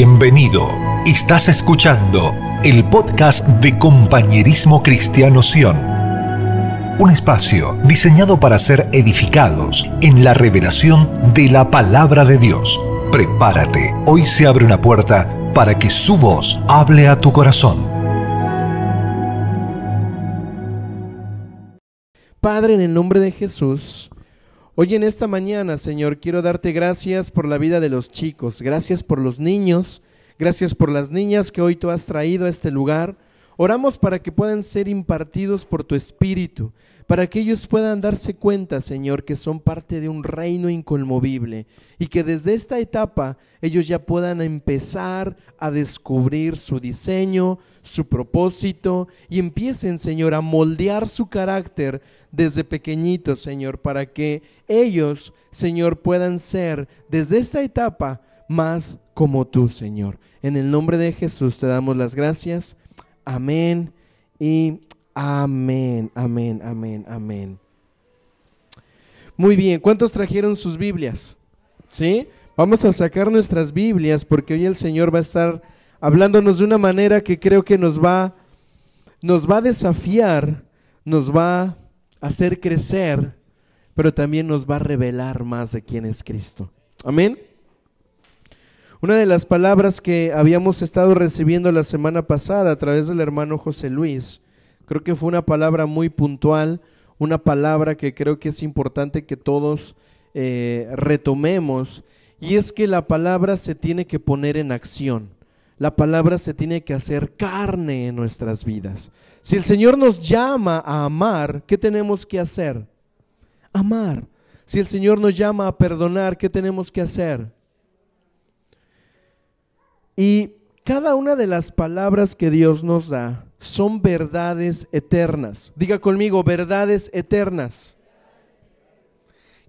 Bienvenido. Estás escuchando el podcast de Compañerismo Cristiano Sion. Un espacio diseñado para ser edificados en la revelación de la palabra de Dios. Prepárate, hoy se abre una puerta para que su voz hable a tu corazón. Padre, en el nombre de Jesús, hoy en esta mañana, Señor, quiero darte gracias por la vida de los chicos, gracias por los niños, gracias por las niñas que hoy tú has traído a este lugar. Oramos para que puedan ser impartidos por tu Espíritu, para que ellos puedan darse cuenta, Señor, que son parte de un reino inconmovible y que desde esta etapa ellos ya puedan empezar a descubrir su diseño, su propósito y empiecen, Señor, a moldear su carácter desde pequeñitos, Señor, para que ellos, Señor, puedan ser desde esta etapa más como tú, Señor. En el nombre de Jesús te damos las gracias. Amén y amén, amén, amén, amén. Muy bien, ¿cuántos trajeron sus Biblias? ¿Sí? Vamos a sacar nuestras Biblias porque hoy el Señor va a estar hablándonos de una manera que creo que nos va nos va a desafiar, nos va a hacer crecer, pero también nos va a revelar más de quién es Cristo. Amén. Una de las palabras que habíamos estado recibiendo la semana pasada a través del hermano José Luis, creo que fue una palabra muy puntual, una palabra que creo que es importante que todos eh, retomemos, y es que la palabra se tiene que poner en acción. La palabra se tiene que hacer carne en nuestras vidas. Si el Señor nos llama a amar, ¿qué tenemos que hacer? Amar. Si el Señor nos llama a perdonar, ¿qué tenemos que hacer? Y cada una de las palabras que Dios nos da son verdades eternas. Diga conmigo, verdades eternas.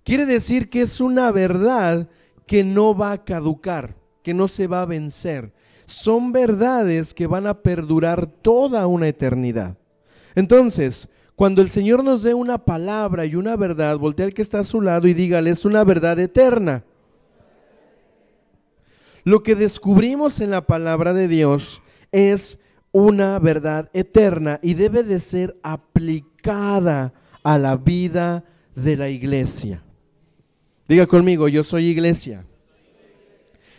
Quiere decir que es una verdad que no va a caducar, que no se va a vencer. Son verdades que van a perdurar toda una eternidad. Entonces, cuando el Señor nos dé una palabra y una verdad, voltea al que está a su lado y dígale, es una verdad eterna. Lo que descubrimos en la palabra de Dios es una verdad eterna y debe de ser aplicada a la vida de la iglesia. Diga conmigo, yo soy iglesia.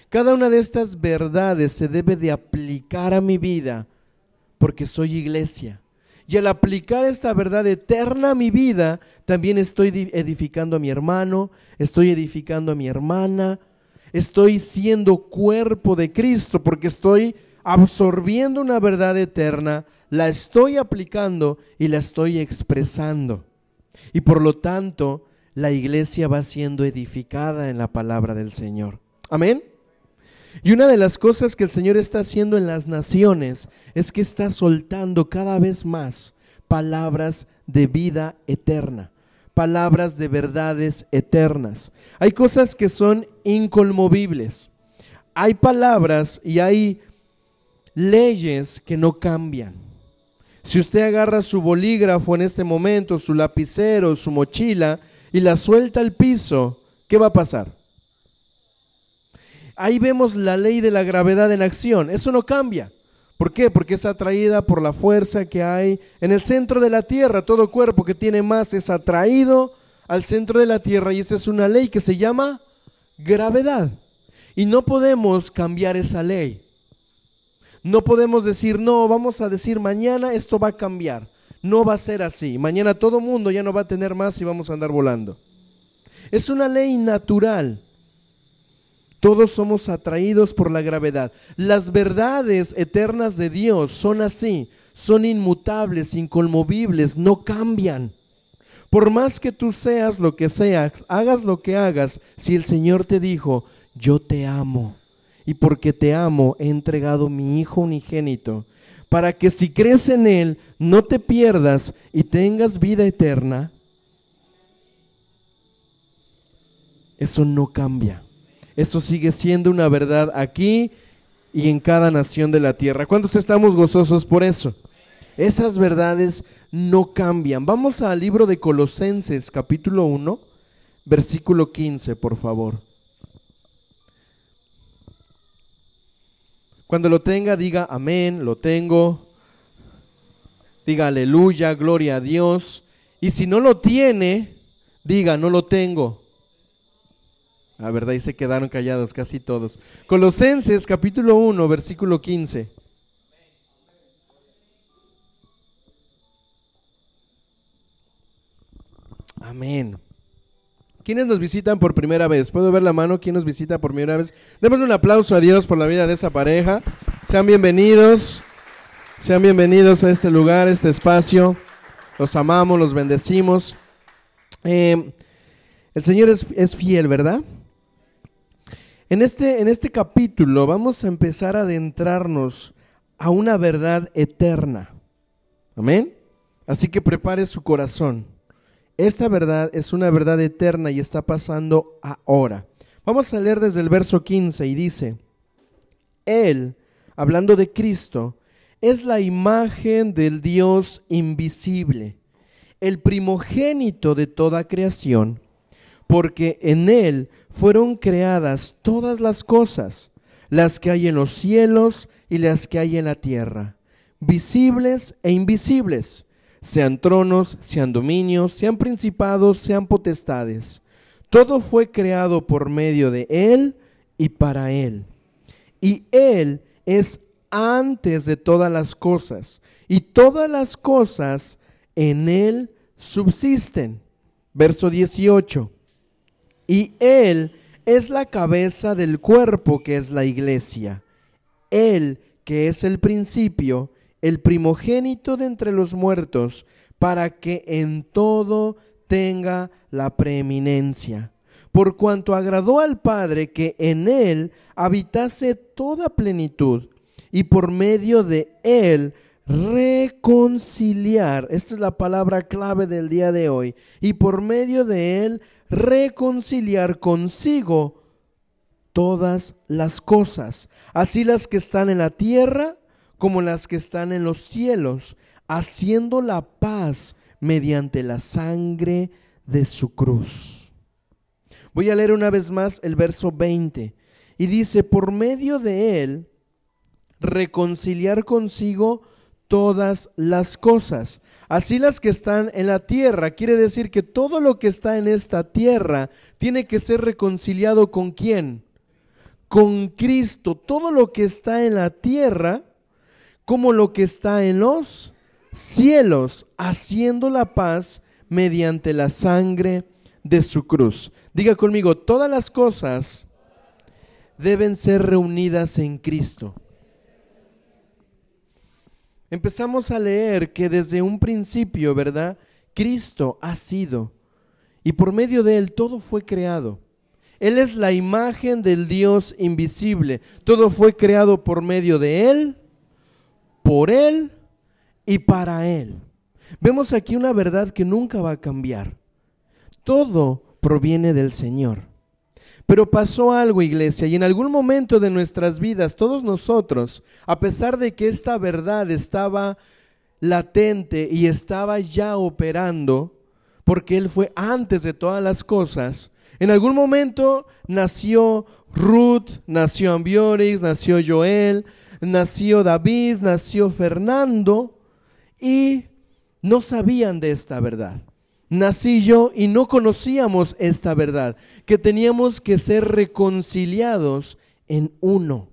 Cada una de estas verdades se debe de aplicar a mi vida porque soy iglesia. Y al aplicar esta verdad eterna a mi vida, también estoy edificando a mi hermano, estoy edificando a mi hermana, estoy siendo cuerpo de Cristo porque estoy absorbiendo una verdad eterna, la estoy aplicando y la estoy expresando. Y por lo tanto, la iglesia va siendo edificada en la palabra del Señor. Amén. Y una de las cosas que el Señor está haciendo en las naciones es que está soltando cada vez más palabras de vida eterna palabras de verdades eternas. Hay cosas que son inconmovibles. Hay palabras y hay leyes que no cambian. Si usted agarra su bolígrafo en este momento, su lapicero, su mochila y la suelta al piso, ¿qué va a pasar? Ahí vemos la ley de la gravedad en acción. Eso no cambia. ¿Por qué? Porque es atraída por la fuerza que hay en el centro de la tierra. Todo cuerpo que tiene más es atraído al centro de la tierra y esa es una ley que se llama gravedad. Y no podemos cambiar esa ley. No podemos decir, no, vamos a decir mañana esto va a cambiar. No va a ser así. Mañana todo mundo ya no va a tener más y vamos a andar volando. Es una ley natural. Todos somos atraídos por la gravedad. Las verdades eternas de Dios son así, son inmutables, inconmovibles, no cambian. Por más que tú seas lo que seas, hagas lo que hagas, si el Señor te dijo, yo te amo, y porque te amo he entregado mi Hijo unigénito, para que si crees en Él no te pierdas y tengas vida eterna, eso no cambia. Eso sigue siendo una verdad aquí y en cada nación de la tierra. ¿Cuántos estamos gozosos por eso? Esas verdades no cambian. Vamos al libro de Colosenses capítulo 1, versículo 15, por favor. Cuando lo tenga, diga amén, lo tengo. Diga aleluya, gloria a Dios. Y si no lo tiene, diga no lo tengo. La verdad, y se quedaron callados casi todos. Colosenses capítulo 1, versículo 15. Amén. ¿Quiénes nos visitan por primera vez? ¿Puedo ver la mano? ¿Quién nos visita por primera vez? Démosle un aplauso a Dios por la vida de esa pareja. Sean bienvenidos. Sean bienvenidos a este lugar, a este espacio. Los amamos, los bendecimos. Eh, el Señor es, es, fiel, ¿verdad? En este, en este capítulo vamos a empezar a adentrarnos a una verdad eterna. Amén. Así que prepare su corazón. Esta verdad es una verdad eterna y está pasando ahora. Vamos a leer desde el verso 15 y dice, Él, hablando de Cristo, es la imagen del Dios invisible, el primogénito de toda creación, porque en Él fueron creadas todas las cosas, las que hay en los cielos y las que hay en la tierra, visibles e invisibles sean tronos, sean dominios, sean principados, sean potestades. Todo fue creado por medio de Él y para Él. Y Él es antes de todas las cosas, y todas las cosas en Él subsisten. Verso 18. Y Él es la cabeza del cuerpo que es la iglesia. Él que es el principio el primogénito de entre los muertos, para que en todo tenga la preeminencia. Por cuanto agradó al Padre que en él habitase toda plenitud, y por medio de él reconciliar, esta es la palabra clave del día de hoy, y por medio de él reconciliar consigo todas las cosas, así las que están en la tierra como las que están en los cielos, haciendo la paz mediante la sangre de su cruz. Voy a leer una vez más el verso 20 y dice, por medio de él, reconciliar consigo todas las cosas, así las que están en la tierra. Quiere decir que todo lo que está en esta tierra tiene que ser reconciliado con quién? Con Cristo. Todo lo que está en la tierra como lo que está en los cielos, haciendo la paz mediante la sangre de su cruz. Diga conmigo, todas las cosas deben ser reunidas en Cristo. Empezamos a leer que desde un principio, ¿verdad? Cristo ha sido y por medio de él todo fue creado. Él es la imagen del Dios invisible. Todo fue creado por medio de él por Él y para Él. Vemos aquí una verdad que nunca va a cambiar. Todo proviene del Señor. Pero pasó algo, iglesia, y en algún momento de nuestras vidas, todos nosotros, a pesar de que esta verdad estaba latente y estaba ya operando, porque Él fue antes de todas las cosas, en algún momento nació Ruth, nació Ambioris, nació Joel, nació David, nació Fernando y no sabían de esta verdad. Nací yo y no conocíamos esta verdad, que teníamos que ser reconciliados en uno.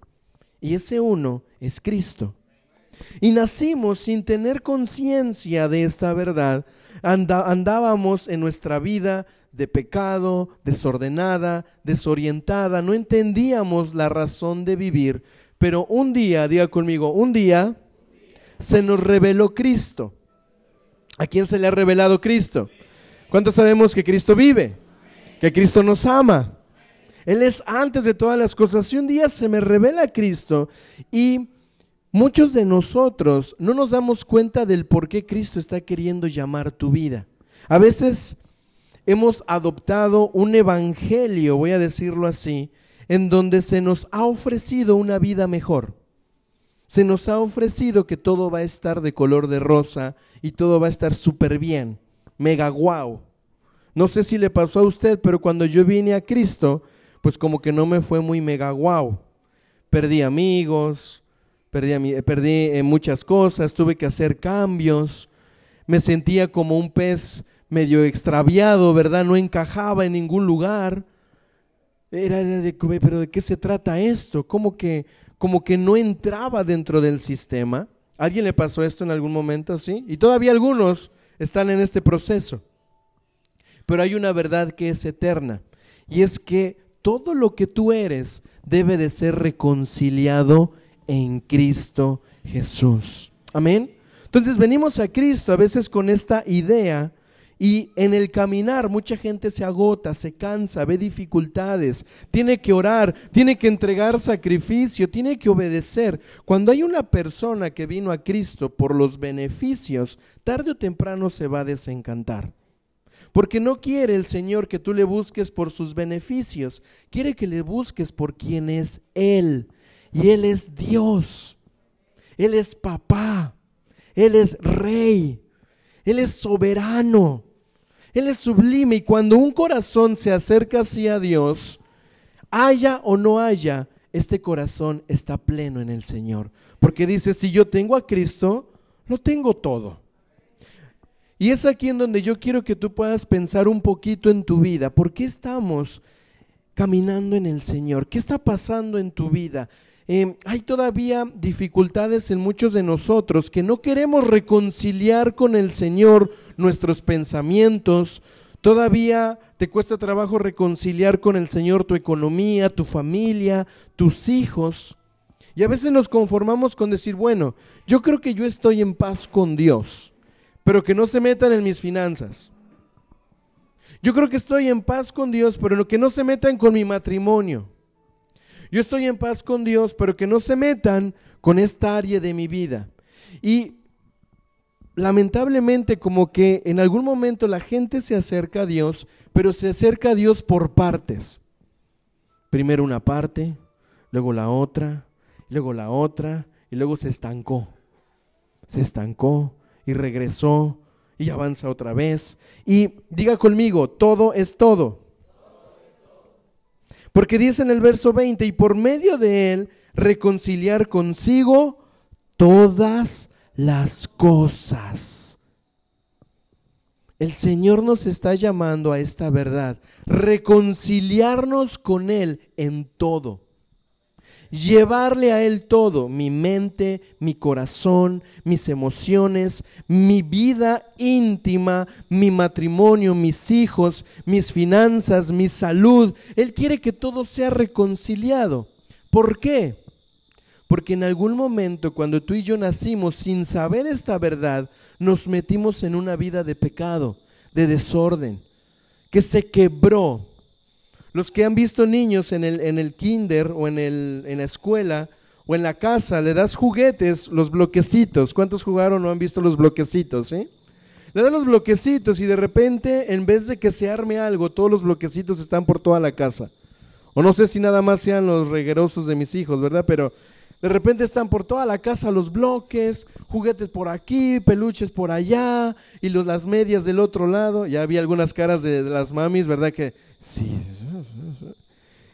Y ese uno es Cristo. Y nacimos sin tener conciencia de esta verdad. andábamos en nuestra vida de pecado, desordenada, desorientada. No entendíamos la razón de vivir, pero un día, diga conmigo, un día se nos reveló Cristo. ¿A quién se le ha revelado Cristo? ¿Cuántos sabemos que Cristo vive? Que Cristo nos ama. Él es antes de todas las cosas. Y un día se me revela Cristo y muchos de nosotros no nos damos cuenta del por qué Cristo está queriendo llamar tu vida. A veces hemos adoptado un evangelio, voy a decirlo así, en donde se nos ha ofrecido una vida mejor. Se nos ha ofrecido que todo va a estar de color de rosa y todo va a estar súper bien, mega guau. No sé si le pasó a usted, pero cuando yo vine a Cristo, pues como que no me fue muy mega guau. Perdí amigos, perdí, perdí eh, muchas cosas, tuve que hacer cambios, me sentía como un pez medio extraviado, ¿verdad? No encajaba en ningún lugar. Era de, pero ¿de qué se trata esto? Como que, como que no entraba dentro del sistema. ¿Alguien le pasó esto en algún momento? Sí. Y todavía algunos están en este proceso. Pero hay una verdad que es eterna. Y es que todo lo que tú eres debe de ser reconciliado en Cristo Jesús. Amén. Entonces venimos a Cristo a veces con esta idea y en el caminar mucha gente se agota, se cansa, ve dificultades, tiene que orar, tiene que entregar sacrificio, tiene que obedecer. Cuando hay una persona que vino a Cristo por los beneficios, tarde o temprano se va a desencantar. Porque no quiere el Señor que tú le busques por sus beneficios, quiere que le busques por quien es Él. Y Él es Dios, Él es papá, Él es rey, Él es soberano. Él es sublime y cuando un corazón se acerca hacia Dios, haya o no haya, este corazón está pleno en el Señor. Porque dice, si yo tengo a Cristo, lo tengo todo. Y es aquí en donde yo quiero que tú puedas pensar un poquito en tu vida. ¿Por qué estamos caminando en el Señor? ¿Qué está pasando en tu vida? Eh, hay todavía dificultades en muchos de nosotros que no queremos reconciliar con el Señor nuestros pensamientos. Todavía te cuesta trabajo reconciliar con el Señor tu economía, tu familia, tus hijos. Y a veces nos conformamos con decir, bueno, yo creo que yo estoy en paz con Dios, pero que no se metan en mis finanzas. Yo creo que estoy en paz con Dios, pero que no se metan con mi matrimonio. Yo estoy en paz con Dios, pero que no se metan con esta área de mi vida. Y lamentablemente como que en algún momento la gente se acerca a Dios, pero se acerca a Dios por partes. Primero una parte, luego la otra, luego la otra, y luego se estancó. Se estancó y regresó y avanza otra vez. Y diga conmigo, todo es todo. Porque dice en el verso 20, y por medio de él reconciliar consigo todas las cosas. El Señor nos está llamando a esta verdad, reconciliarnos con Él en todo llevarle a Él todo, mi mente, mi corazón, mis emociones, mi vida íntima, mi matrimonio, mis hijos, mis finanzas, mi salud. Él quiere que todo sea reconciliado. ¿Por qué? Porque en algún momento cuando tú y yo nacimos sin saber esta verdad, nos metimos en una vida de pecado, de desorden, que se quebró los que han visto niños en el, en el kinder o en, el, en la escuela o en la casa, le das juguetes, los bloquecitos. ¿Cuántos jugaron o han visto los bloquecitos? Eh? Le das los bloquecitos y de repente, en vez de que se arme algo, todos los bloquecitos están por toda la casa. O no sé si nada más sean los reguerosos de mis hijos, ¿verdad? Pero de repente están por toda la casa los bloques, juguetes por aquí, peluches por allá y los, las medias del otro lado. Ya había algunas caras de, las mamis, ¿verdad? Que sí.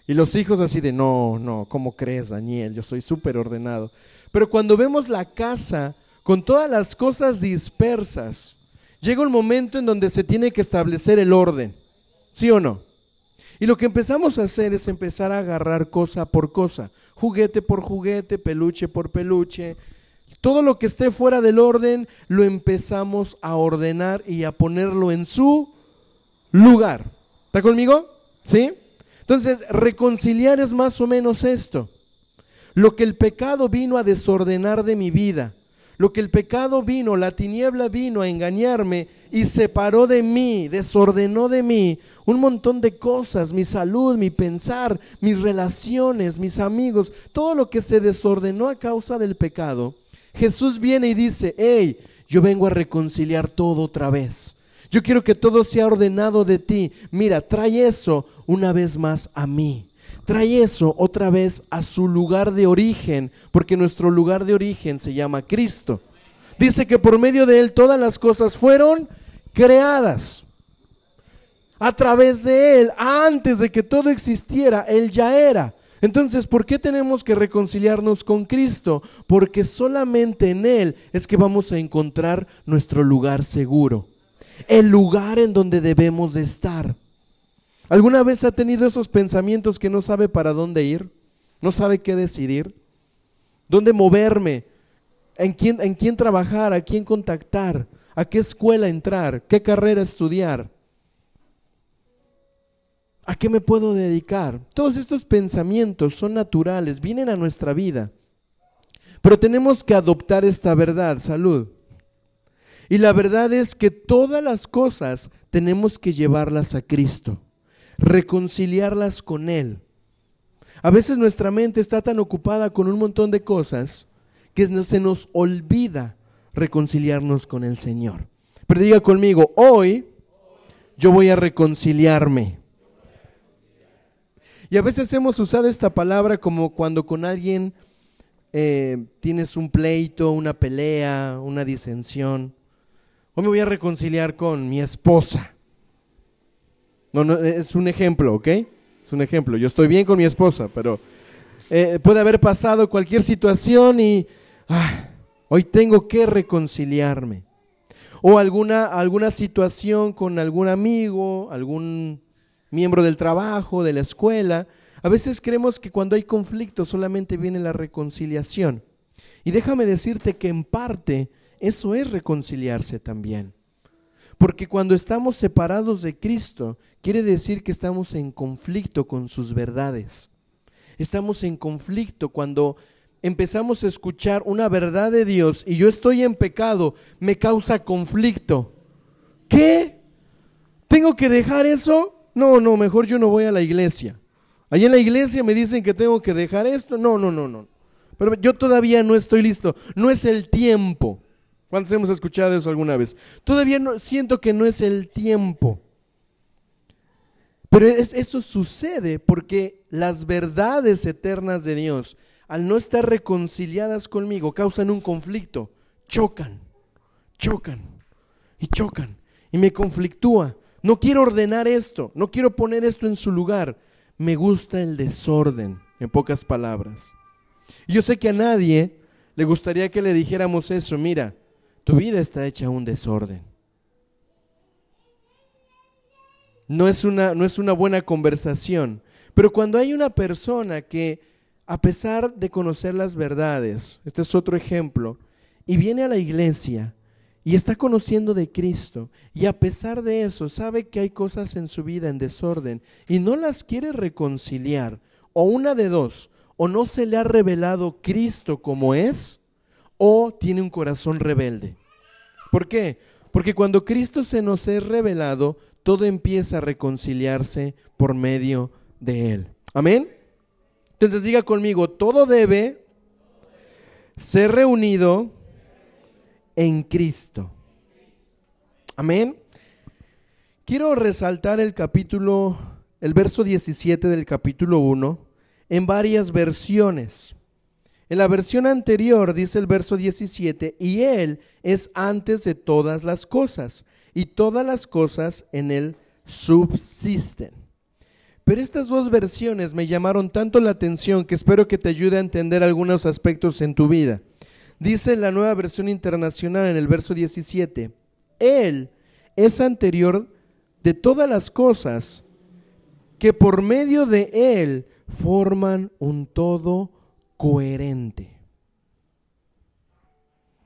Y los hijos así de, no, no, ¿cómo crees, Daniel? Yo soy súper ordenado. Pero cuando vemos la casa con todas las cosas dispersas, llega un momento en donde se tiene que establecer el orden. ¿Sí o no? Y lo que empezamos a hacer es empezar a agarrar cosa por cosa juguete por juguete, peluche por peluche. Todo lo que esté fuera del orden lo empezamos a ordenar y a ponerlo en su lugar. ¿Está conmigo? ¿Sí? Entonces, reconciliar es más o menos esto. Lo que el pecado vino a desordenar de mi vida, lo que el pecado vino, la tiniebla vino a engañarme y separó de mí, desordenó de mí un montón de cosas, mi salud, mi pensar, mis relaciones, mis amigos, todo lo que se desordenó a causa del pecado. Jesús viene y dice, hey, yo vengo a reconciliar todo otra vez. Yo quiero que todo sea ordenado de ti. Mira, trae eso una vez más a mí trae eso otra vez a su lugar de origen, porque nuestro lugar de origen se llama Cristo. Dice que por medio de Él todas las cosas fueron creadas. A través de Él, antes de que todo existiera, Él ya era. Entonces, ¿por qué tenemos que reconciliarnos con Cristo? Porque solamente en Él es que vamos a encontrar nuestro lugar seguro, el lugar en donde debemos de estar. ¿Alguna vez ha tenido esos pensamientos que no sabe para dónde ir? ¿No sabe qué decidir? ¿Dónde moverme? ¿En quién, en quién trabajar? ¿A quién contactar? ¿A qué escuela entrar? ¿Qué carrera estudiar? ¿A qué me puedo dedicar? Todos estos pensamientos son naturales, vienen a nuestra vida. Pero tenemos que adoptar esta verdad, salud. Y la verdad es que todas las cosas tenemos que llevarlas a Cristo, reconciliarlas con Él. A veces nuestra mente está tan ocupada con un montón de cosas que se nos olvida reconciliarnos con el Señor. Pero diga conmigo, hoy yo voy a reconciliarme. Y a veces hemos usado esta palabra como cuando con alguien eh, tienes un pleito, una pelea, una disensión. Hoy me voy a reconciliar con mi esposa. No, no, es un ejemplo, ¿ok? Es un ejemplo. Yo estoy bien con mi esposa, pero eh, puede haber pasado cualquier situación y ah, hoy tengo que reconciliarme. O alguna, alguna situación con algún amigo, algún miembro del trabajo, de la escuela. A veces creemos que cuando hay conflicto solamente viene la reconciliación. Y déjame decirte que en parte eso es reconciliarse también. Porque cuando estamos separados de Cristo, quiere decir que estamos en conflicto con sus verdades. Estamos en conflicto cuando empezamos a escuchar una verdad de Dios y yo estoy en pecado, me causa conflicto. ¿Qué? ¿Tengo que dejar eso? No, no, mejor yo no voy a la iglesia. Allí en la iglesia me dicen que tengo que dejar esto. No, no, no, no. Pero yo todavía no estoy listo. No es el tiempo. ¿Cuántos hemos escuchado eso alguna vez? Todavía no, siento que no es el tiempo. Pero eso sucede porque las verdades eternas de Dios, al no estar reconciliadas conmigo, causan un conflicto. Chocan, chocan y chocan. Y me conflictúa. No quiero ordenar esto, no quiero poner esto en su lugar. Me gusta el desorden, en pocas palabras. yo sé que a nadie le gustaría que le dijéramos eso, mira, tu vida está hecha un desorden. No es una, no es una buena conversación, pero cuando hay una persona que, a pesar de conocer las verdades, este es otro ejemplo, y viene a la iglesia, y está conociendo de Cristo y a pesar de eso sabe que hay cosas en su vida en desorden y no las quiere reconciliar, o una de dos, o no se le ha revelado Cristo como es, o tiene un corazón rebelde. ¿Por qué? Porque cuando Cristo se nos es revelado, todo empieza a reconciliarse por medio de Él. Amén. Entonces diga conmigo, todo debe ser reunido en Cristo. Amén. Quiero resaltar el capítulo, el verso 17 del capítulo 1 en varias versiones. En la versión anterior dice el verso 17, y Él es antes de todas las cosas, y todas las cosas en Él subsisten. Pero estas dos versiones me llamaron tanto la atención que espero que te ayude a entender algunos aspectos en tu vida. Dice la nueva versión internacional en el verso 17, Él es anterior de todas las cosas que por medio de Él forman un todo coherente.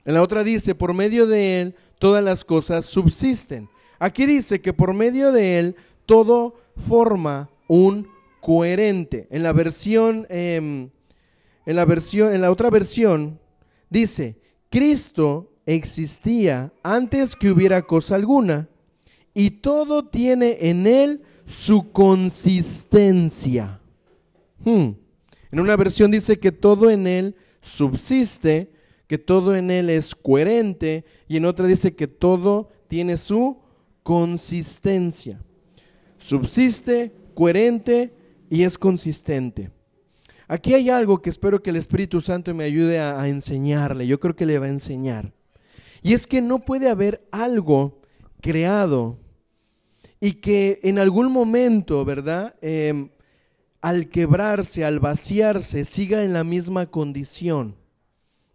En la otra dice, por medio de Él todas las cosas subsisten. Aquí dice que por medio de Él todo forma un coherente. En la versión, em, en la versión, en la otra versión Dice, Cristo existía antes que hubiera cosa alguna y todo tiene en él su consistencia. Hmm. En una versión dice que todo en él subsiste, que todo en él es coherente y en otra dice que todo tiene su consistencia. Subsiste, coherente y es consistente. Aquí hay algo que espero que el Espíritu Santo me ayude a, enseñarle. Yo creo que le va a enseñar. Y es que no puede haber algo creado y que en algún momento, ¿verdad? Em, al quebrarse, al vaciarse, siga en la misma condición.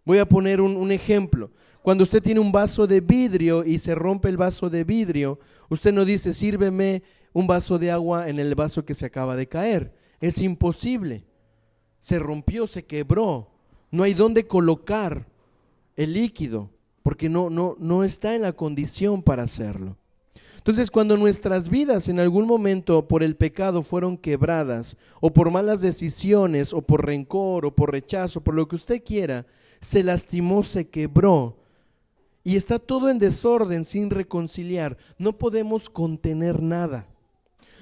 Voy a poner un, ejemplo. Cuando usted tiene un vaso de vidrio y se rompe el vaso de vidrio, usted no dice, sírveme un vaso de agua en el vaso que se acaba de caer. Es imposible. Se rompió, se quebró. No hay dónde colocar el líquido porque no, no, no está en la condición para hacerlo. Entonces, cuando nuestras vidas en algún momento por el pecado fueron quebradas, o por malas decisiones, o por rencor, o por rechazo, por lo que usted quiera, se lastimó, se quebró, y está todo en desorden sin reconciliar, no podemos contener nada,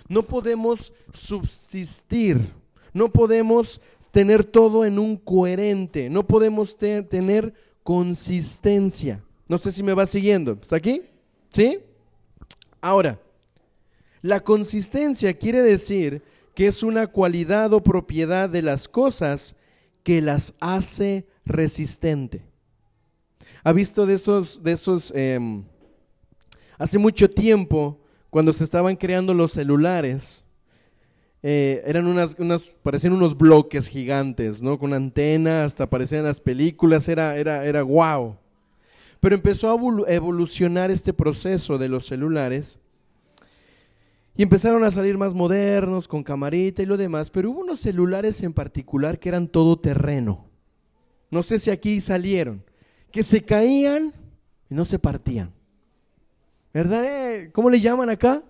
no podemos subsistir, no podemos tener todo en un coherente, no podemos tener consistencia. No sé si me va siguiendo. ¿Está aquí? ¿Sí? Ahora, la consistencia quiere decir que es una cualidad o propiedad de las cosas que las hace resistente. ¿Ha visto de esos, de esos, em, hace mucho tiempo, cuando se estaban creando los celulares, eh, eran unas, unas, parecían unos bloques gigantes, ¿no? Con antena, hasta parecían las películas, era, era, era wow. Pero empezó a evolucionar este proceso de los celulares y empezaron a salir más modernos, con camarita y lo demás, pero hubo unos celulares en particular que eran todo terreno. No sé si aquí salieron, que se caían y no se partían. ¿Verdad? ¿Cómo le llaman acá?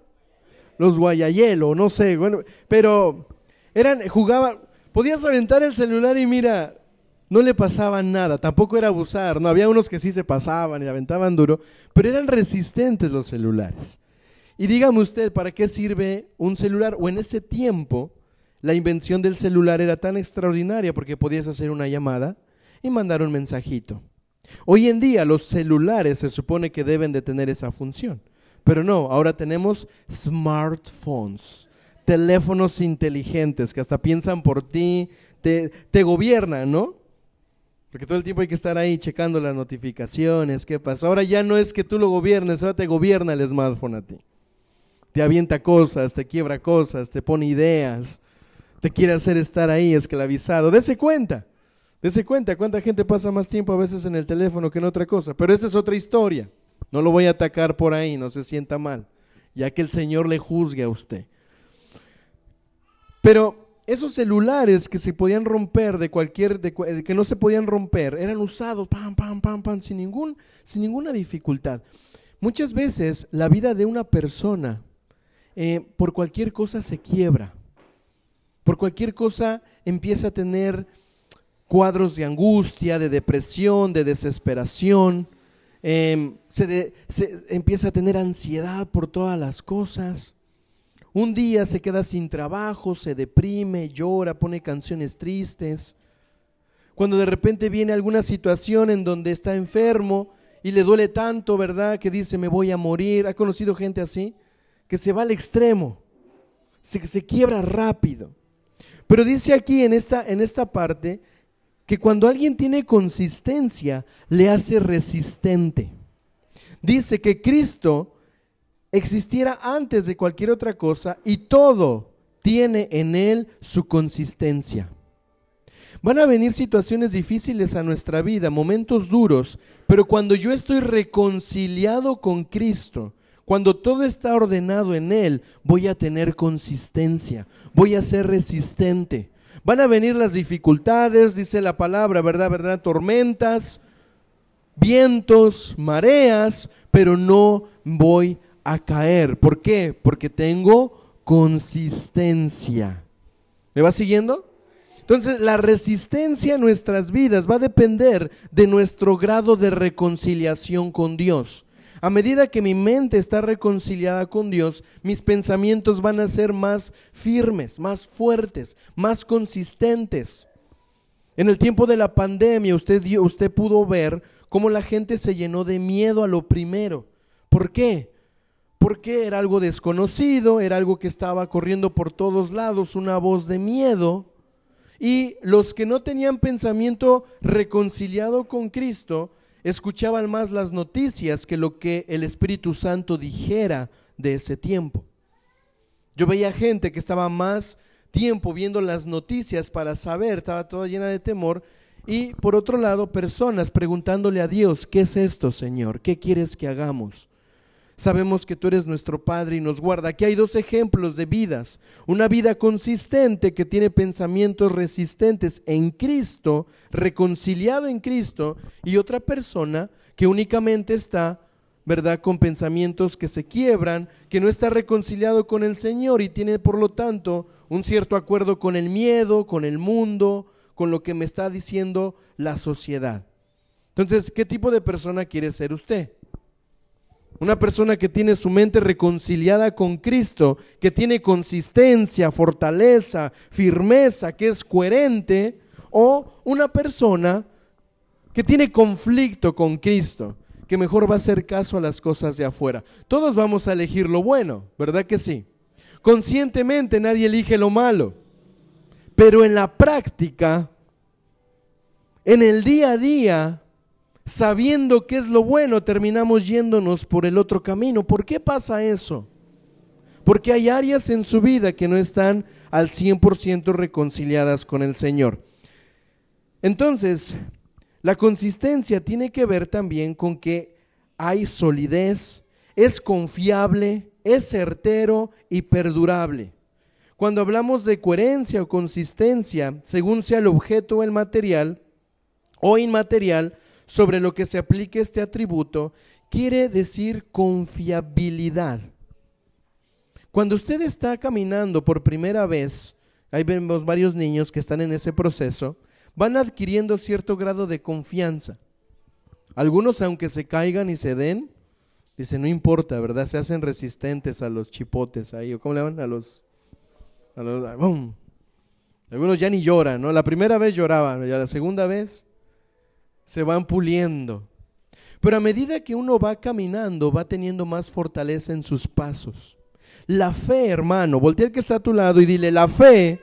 los guayayelo, no sé, bueno, pero eran, jugaban, podías aventar el celular y mira, no le pasaba nada, tampoco era abusar, no, había unos que sí se pasaban y aventaban duro, pero eran resistentes los celulares. Y dígame usted, ¿para qué sirve un celular? O en ese tiempo, la invención del celular era tan extraordinaria porque podías hacer una llamada y mandar un mensajito. Hoy en día los celulares se supone que deben de tener esa función. Pero no, ahora tenemos smartphones, teléfonos inteligentes que hasta piensan por ti, te, te gobiernan, ¿no? Porque todo el tiempo hay que estar ahí checando las notificaciones, qué pasa. Ahora ya no es que tú lo gobiernes, ahora te gobierna el smartphone a ti. Te avienta cosas, te quiebra cosas, te pone ideas, te quiere hacer estar ahí esclavizado. Dese cuenta, dese cuenta cuánta gente pasa más tiempo a veces en el teléfono que en otra cosa. Pero esa es otra historia. No lo voy a atacar por ahí, no se sienta mal, ya que el Señor le juzgue a usted. Pero esos celulares que se podían romper de cualquier, que no se podían romper, eran usados, sin, ningún, sin ninguna dificultad. Muchas veces la vida de una persona eh, por cualquier cosa se quiebra, por cualquier cosa empieza a tener cuadros de angustia, de depresión, de desesperación, Em, se, empieza a tener ansiedad por todas las cosas. Un día se queda sin trabajo, se deprime, llora, pone canciones tristes. Cuando de repente viene alguna situación en donde está enfermo y le duele tanto, ¿verdad? Que dice, me voy a morir. ¿Ha conocido gente así? Que se va al extremo, se, se quiebra rápido. Pero dice aquí en esta, en esta parte que cuando alguien tiene consistencia, le hace resistente. Dice que Cristo existiera antes de cualquier otra cosa y todo tiene en él su consistencia. Van a venir situaciones difíciles a nuestra vida, momentos duros, pero cuando yo estoy reconciliado con Cristo, cuando todo está ordenado en Él, voy a tener consistencia, voy a ser resistente. Van a venir las dificultades, dice la palabra, ¿verdad? ¿Verdad? Tormentas, vientos, mareas, pero no voy a caer. ¿Por qué? Porque tengo consistencia. ¿Me va siguiendo? Entonces, la resistencia en nuestras vidas va a depender de nuestro grado de reconciliación con Dios. A medida que mi mente está reconciliada con Dios, mis pensamientos van a ser más firmes, más fuertes, más consistentes. En el tiempo de la pandemia usted, usted pudo ver cómo la gente se llenó de miedo a lo primero. ¿Por qué? Porque era algo desconocido, era algo que estaba corriendo por todos lados, una voz de miedo. Y los que no tenían pensamiento reconciliado con Cristo, escuchaban más las noticias que lo que el Espíritu Santo dijera de ese tiempo. Yo veía gente que estaba más tiempo viendo las noticias para saber, estaba toda llena de temor. Y por otro lado, personas preguntándole a Dios, ¿qué es esto, Señor? ¿Qué quieres que hagamos? Sabemos que tú eres nuestro Padre y nos guarda. Aquí hay dos ejemplos de vidas. Una vida consistente que tiene pensamientos resistentes en Cristo, reconciliado en Cristo, y otra persona que únicamente está, ¿verdad?, con pensamientos que se quiebran, que no está reconciliado con el Señor y tiene, por lo tanto, un cierto acuerdo con el miedo, con el mundo, con lo que me está diciendo la sociedad. Entonces, ¿qué tipo de persona quiere ser usted? Una persona que tiene su mente reconciliada con Cristo, que tiene consistencia, fortaleza, firmeza, que es coherente, o una persona que tiene conflicto con Cristo, que mejor va a hacer caso a las cosas de afuera. Todos vamos a elegir lo bueno, ¿verdad que sí? Conscientemente nadie elige lo malo, pero en la práctica, en el día a día, sabiendo qué es lo bueno, terminamos yéndonos por el otro camino. ¿Por qué pasa eso? Porque hay áreas en su vida que no están al 100% reconciliadas con el Señor. Entonces, la consistencia tiene que ver también con que hay solidez, es confiable, es certero y perdurable. Cuando hablamos de coherencia o consistencia, según sea el objeto o el material o inmaterial, sobre lo que se aplique este atributo, quiere decir confiabilidad. Cuando usted está caminando por primera vez, ahí vemos varios niños que están en ese proceso, van adquiriendo cierto grado de confianza. Algunos, aunque se caigan y se den, dicen, no importa, ¿verdad? Se hacen resistentes a los chipotes ahí, o cómo le llaman, a los... A los Algunos ya ni lloran, ¿no? La primera vez lloraban, ya la segunda vez se van puliendo. Pero a medida que uno va caminando, va teniendo más fortaleza en sus pasos. La fe, hermano, voltea que está a tu lado y dile, la fe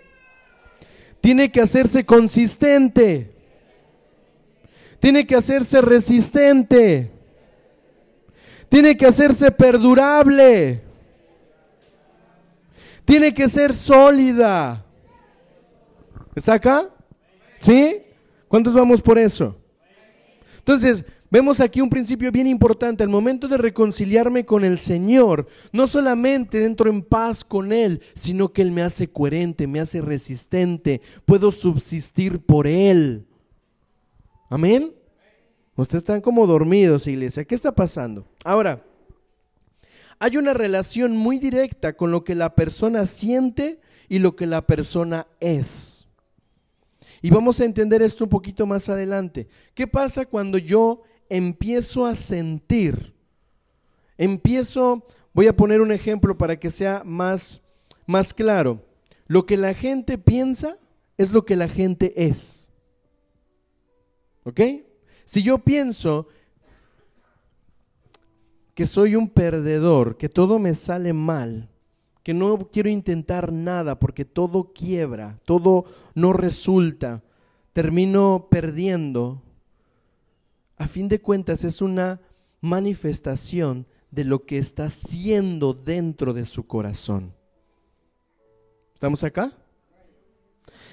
tiene que hacerse consistente. Tiene que hacerse resistente. Tiene que hacerse perdurable. Tiene que ser sólida. ¿Está acá? ¿Sí? ¿Cuántos vamos por eso? Entonces, vemos aquí un principio bien importante. Al momento de reconciliarme con el Señor, no solamente entro en paz con Él, sino que Él me hace coherente, me hace resistente, puedo subsistir por Él. Amén. Ustedes están como dormidos, iglesia. ¿Qué está pasando? Ahora, hay una relación muy directa con lo que la persona siente y lo que la persona es. Y vamos a entender esto un poquito más adelante. ¿Qué pasa cuando yo empiezo a sentir? Empiezo, voy a poner un ejemplo para que sea más, más claro. Lo que la gente piensa es lo que la gente es. ¿Ok? Si yo pienso que soy un perdedor, que todo me sale mal, que no quiero intentar nada porque todo quiebra, todo no resulta, termino perdiendo. A fin de cuentas es una manifestación de lo que está haciendo dentro de su corazón. ¿Estamos acá?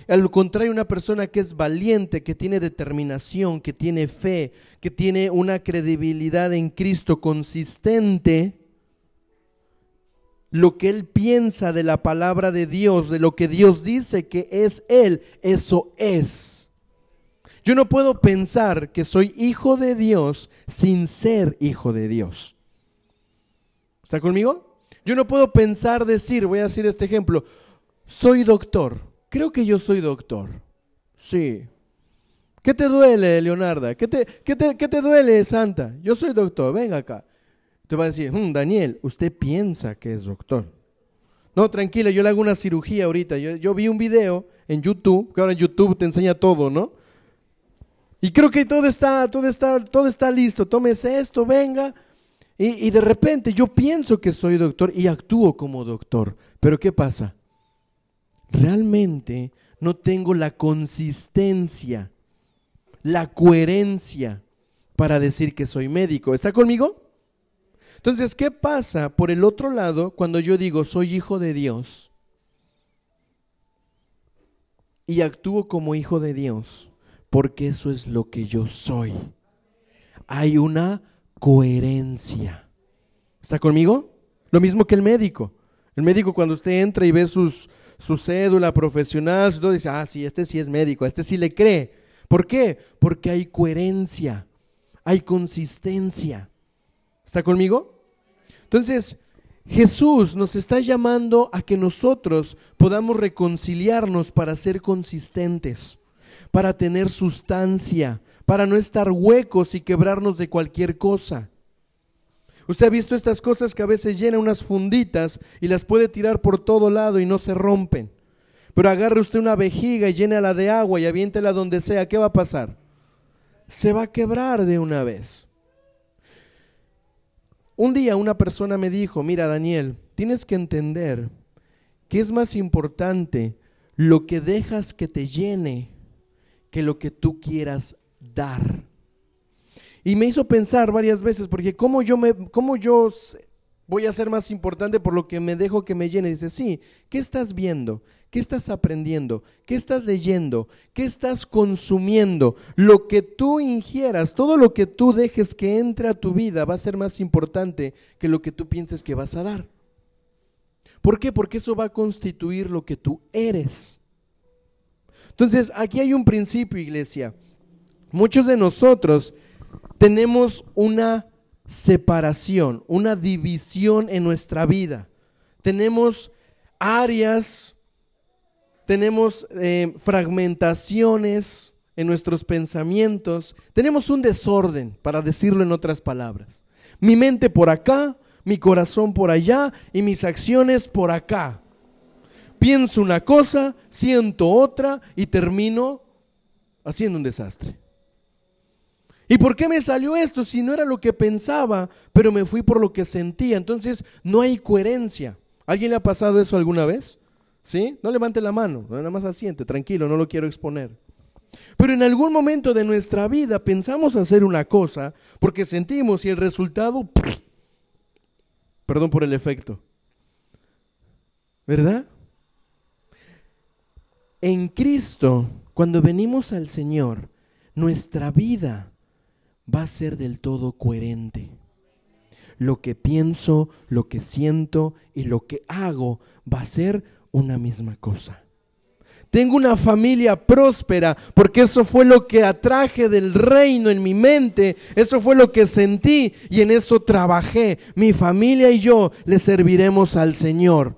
Al contrario, una persona que es valiente, que tiene determinación, que tiene fe, que tiene una credibilidad en Cristo consistente, lo que él piensa de la palabra de Dios, de lo que Dios dice que es él, eso es. Yo no puedo pensar que soy hijo de Dios sin ser hijo de Dios. ¿Está conmigo? Yo no puedo pensar, decir, voy a decir este ejemplo, soy doctor. Creo que yo soy doctor. Sí. ¿Qué te duele, Leonarda? ¿Qué te, qué te, qué te duele, Santa? Yo soy doctor, venga acá. Te va a decir, hmm, Daniel, usted piensa que es doctor. No, tranquila, yo le hago una cirugía ahorita. Yo, vi un video en YouTube, que ahora en YouTube te enseña todo, ¿no? Y creo que todo está, todo está, todo está listo. Tómese esto, venga. Y, y de repente yo pienso que soy doctor y actúo como doctor. Pero ¿qué pasa? Realmente no tengo la consistencia, la coherencia para decir que soy médico. ¿Está conmigo? Entonces, ¿qué pasa por el otro lado cuando yo digo soy hijo de Dios? y actúo como hijo de Dios, porque eso es lo que yo soy. Hay una coherencia. ¿Está conmigo? Lo mismo que el médico. El médico cuando usted entra y ve sus, su cédula profesional, dice, ah, sí, este sí es médico, este sí le cree. ¿Por qué? Porque hay coherencia, hay consistencia. ¿Está conmigo? Entonces, Jesús nos está llamando a que nosotros podamos reconciliarnos para ser consistentes, para tener sustancia, para no estar huecos y quebrarnos de cualquier cosa. Usted ha visto estas cosas que a veces llena unas funditas y las puede tirar por todo lado y no se rompen. Pero agarre usted una vejiga y llénala de agua y aviéntela donde sea, ¿qué va a pasar? Se va a quebrar de una vez. Un día una persona me dijo, mira Daniel, tienes que entender que es más importante lo que dejas que te llene que lo que tú quieras dar. Y me hizo pensar varias veces, porque ¿cómo yo, me, yo voy a ser más importante por lo que me dejo que me llene? Dice, sí, ¿qué estás viendo? ¿Qué estás aprendiendo? ¿Qué estás leyendo? ¿Qué estás consumiendo? Lo que tú ingieras, todo lo que tú dejes que entre a tu vida va a ser más importante que lo que tú pienses que vas a dar. ¿Por qué? Porque eso va a constituir lo que tú eres. Entonces, aquí hay un principio, iglesia. Muchos de nosotros tenemos una separación, una división en nuestra vida. Tenemos áreas, tenemos eh, fragmentaciones en nuestros pensamientos, tenemos un desorden, para decirlo en otras palabras. Mi mente por acá, mi corazón por allá y mis acciones por acá. Pienso una cosa, siento otra y termino haciendo un desastre. ¿Y por qué me salió esto si no era lo que pensaba, pero me fui por lo que sentía? Entonces no hay coherencia. ¿Alguien le ha pasado eso alguna vez? ¿Sí? No levante la mano, nada más asiente, tranquilo, no lo quiero exponer. Pero en algún momento de nuestra vida pensamos hacer una cosa porque sentimos y el resultado, perdón por el efecto, ¿verdad? En Cristo, cuando venimos al Señor, nuestra vida va a ser del todo coherente. Lo que pienso, lo que siento y lo que hago va a ser una misma cosa. Tengo una familia próspera porque eso fue lo que atraje del reino en mi mente, eso fue lo que sentí y en eso trabajé. Mi familia y yo le serviremos al Señor.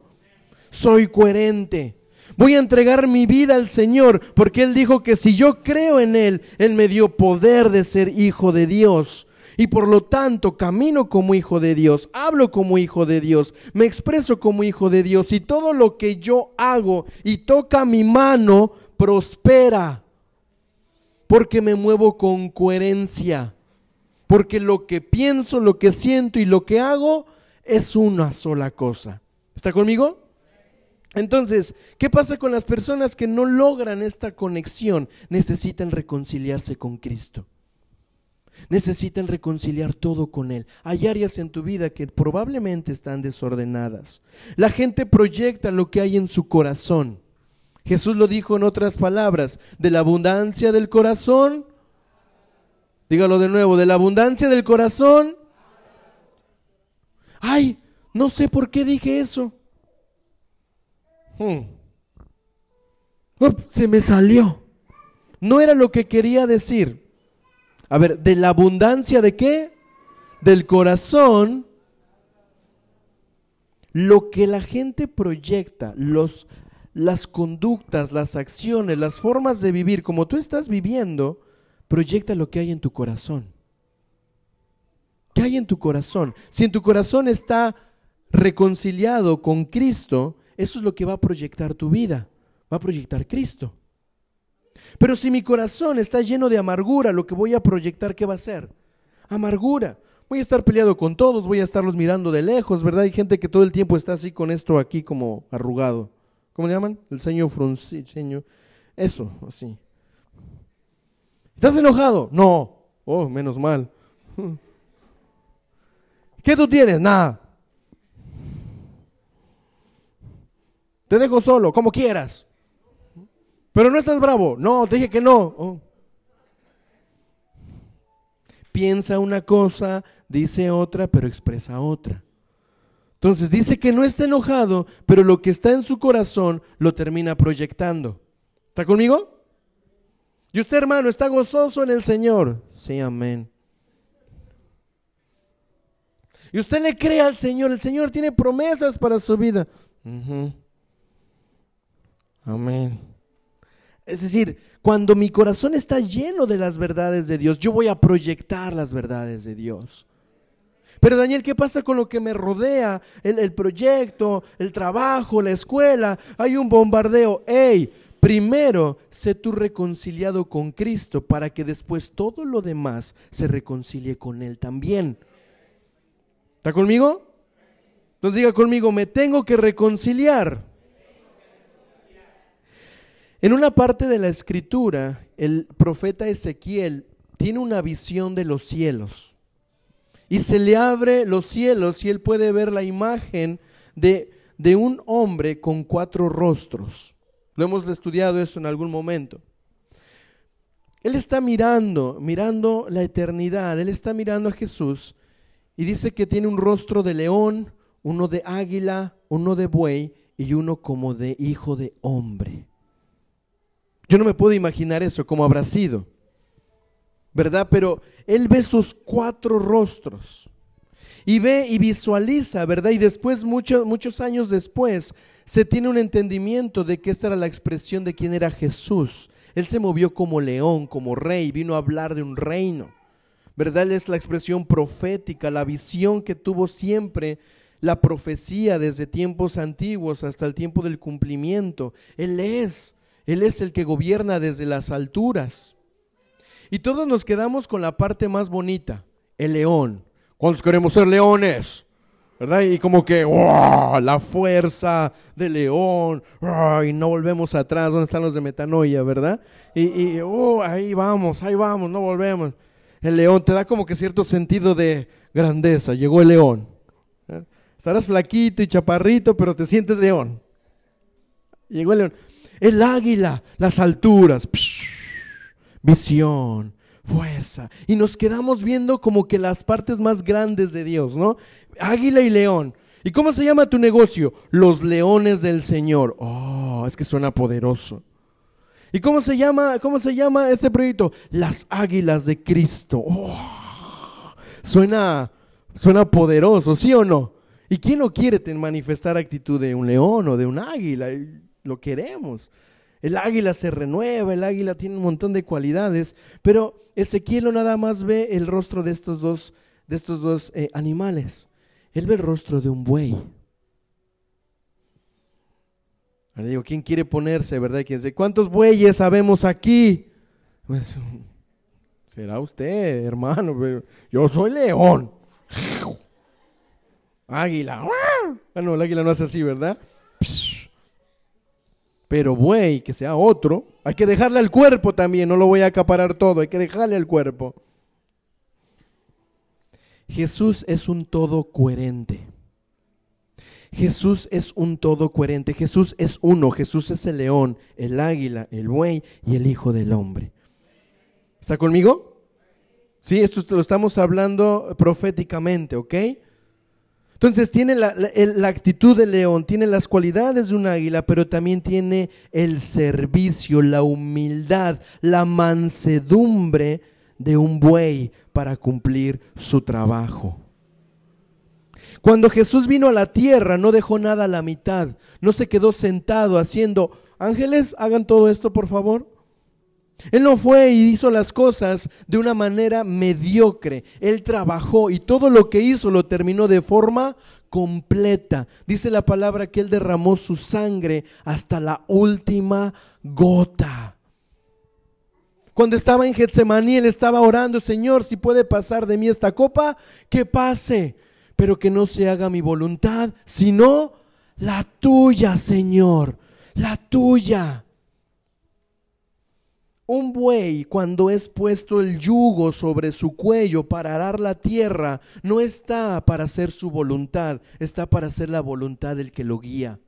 Soy coherente. Voy a entregar mi vida al Señor porque Él dijo que si yo creo en Él, Él me dio poder de ser hijo de Dios. Y por lo tanto camino como hijo de Dios, hablo como hijo de Dios, me expreso como hijo de Dios y todo lo que yo hago y toca mi mano prospera. Porque me muevo con coherencia. Porque lo que pienso, lo que siento y lo que hago es una sola cosa. ¿Está conmigo? Entonces, ¿qué pasa con las personas que no logran esta conexión? Necesitan reconciliarse con Cristo. Necesitan reconciliar todo con Él. Hay áreas en tu vida que probablemente están desordenadas. La gente proyecta lo que hay en su corazón. Jesús lo dijo en otras palabras, de la abundancia del corazón, dígalo de nuevo, de la abundancia del corazón. Ay, no sé por qué dije eso. Hmm. se me salió. No era lo que quería decir. A ver, de la abundancia de qué? Del corazón. Lo que la gente proyecta, los, las conductas, las acciones, las formas de vivir, como tú estás viviendo, proyecta lo que hay en tu corazón. ¿Qué hay en tu corazón? Si en tu corazón está reconciliado con Cristo, eso es lo que va a proyectar tu vida, va a proyectar Cristo. Pero si mi corazón está lleno de amargura, lo que voy a proyectar, ¿qué va a ser? Amargura. Voy a estar peleado con todos, voy a estarlos mirando de lejos, ¿verdad? Hay gente que todo el tiempo está así con esto aquí como arrugado. ¿Cómo le llaman? El ceño fruncido. Eso, así. ¿Estás enojado? No. Oh, menos mal. ¿Qué tú tienes? Nada. Te dejo solo, como quieras. Pero no estás bravo. No, te dije que no. Oh. Piensa una cosa, dice otra, pero expresa otra. Entonces dice que no está enojado, pero lo que está en su corazón lo termina proyectando. ¿Está conmigo? Y usted, hermano, está gozoso en el Señor. Sí, amén. Y usted le cree al Señor. El Señor tiene promesas para su vida. Amén. Es decir, cuando mi corazón está lleno de las verdades de Dios, yo voy a proyectar las verdades de Dios. Pero Daniel, ¿qué pasa con lo que me rodea? El, proyecto, el trabajo, la escuela. Hay un bombardeo. ¡Ey! Primero, sé tú reconciliado con Cristo para que después todo lo demás se reconcilie con Él también. ¿Está conmigo? Entonces diga conmigo, me tengo que reconciliar. En una parte de la escritura, el profeta Ezequiel tiene una visión de los cielos y se le abre los cielos y él puede ver la imagen de, de un hombre con cuatro rostros. Lo hemos estudiado eso en algún momento. Él está mirando, mirando la eternidad, él está mirando a Jesús y dice que tiene un rostro de león, uno de águila, uno de buey y uno como de hijo de hombre. Yo no me puedo imaginar eso, cómo habrá sido. ¿verdad? Pero él ve sus cuatro rostros y ve y visualiza, ¿verdad? Y después, muchos, muchos años después, se tiene un entendimiento de que esta era la expresión de quién era Jesús. Él se movió como león, como rey, vino a hablar de un reino, ¿verdad? es la expresión profética, la visión que tuvo siempre la profecía desde tiempos antiguos hasta el tiempo del cumplimiento. Él es, Él es el que gobierna desde las alturas. Y todos nos quedamos con la parte más bonita, el león. ¿Cuántos queremos ser leones? ¿Verdad? Y como que, la fuerza del león, y no volvemos atrás, ¿dónde están los de metanoia, verdad? Y, oh, ahí vamos, ahí vamos, no volvemos. El león te da como que cierto sentido de grandeza, llegó el león. Estarás flaquito y chaparrito, pero te sientes león. Llegó el león. El águila, las alturas visión, fuerza. Y nos quedamos viendo como que las partes más grandes de Dios, ¿no? Águila y león. ¿Y cómo se llama tu negocio? Los leones del Señor. Oh, es que suena poderoso. ¿Y cómo se llama, cómo se llama este proyecto? Las águilas de Cristo. Oh, suena, suena poderoso, ¿sí o no? ¿Y quién no quiere manifestar actitud de un león o de un águila? Lo queremos. El águila se renueva, el águila tiene un montón de cualidades, pero Ezequiel nada más ve el rostro de estos dos, de estos dos eh, animales. Él ve el rostro de un buey. Le digo, ¿quién quiere ponerse, verdad? ¿Quién dice, ¿cuántos bueyes sabemos aquí? Pues, será usted, hermano. Yo soy león. Águila. Bueno, el águila no hace así, ¿verdad? Pero buey, que sea otro, hay que dejarle al cuerpo también, no lo voy a acaparar todo, hay que dejarle al cuerpo. Jesús es un todo coherente. Jesús es un todo coherente. Jesús es uno. Jesús es el león, el águila, el buey y el hijo del hombre. ¿Está conmigo? Sí, esto lo estamos hablando proféticamente, ¿ok? Entonces tiene la, actitud del león, tiene las cualidades de un águila, pero también tiene el servicio, la humildad, la mansedumbre de un buey para cumplir su trabajo. Cuando Jesús vino a la tierra no dejó nada a la mitad, no se quedó sentado haciendo, ángeles, hagan todo esto por favor. Él no fue y hizo las cosas de una manera mediocre. Él trabajó y todo lo que hizo lo terminó de forma completa. Dice la palabra que Él derramó su sangre hasta la última gota. Cuando estaba en Getsemaní, Él estaba orando, Señor, si puede pasar de mí esta copa, que pase, pero que no se haga mi voluntad, sino la tuya, Señor, la tuya. Un buey, cuando es puesto el yugo sobre su cuello para arar la tierra, no está para hacer su voluntad, está para hacer la voluntad del que lo guía.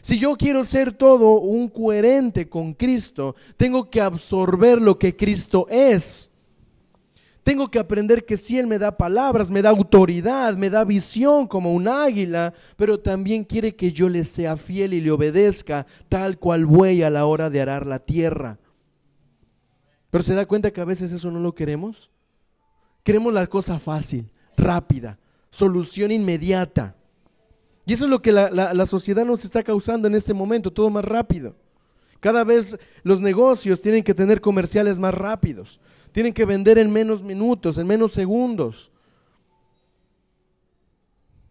Si yo quiero ser todo un coherente con Cristo, tengo que absorber lo que Cristo es. Tengo que aprender que si Él me da palabras, me da autoridad, me da visión como un águila, pero también quiere que yo le sea fiel y le obedezca tal cual buey a la hora de arar la tierra. Pero se da cuenta que a veces eso no lo queremos. Queremos la cosa fácil, rápida, solución inmediata. Y eso es lo que la, sociedad nos está causando en este momento, todo más rápido. Cada vez los negocios tienen que tener comerciales más rápidos, tienen que vender en menos minutos, en menos segundos.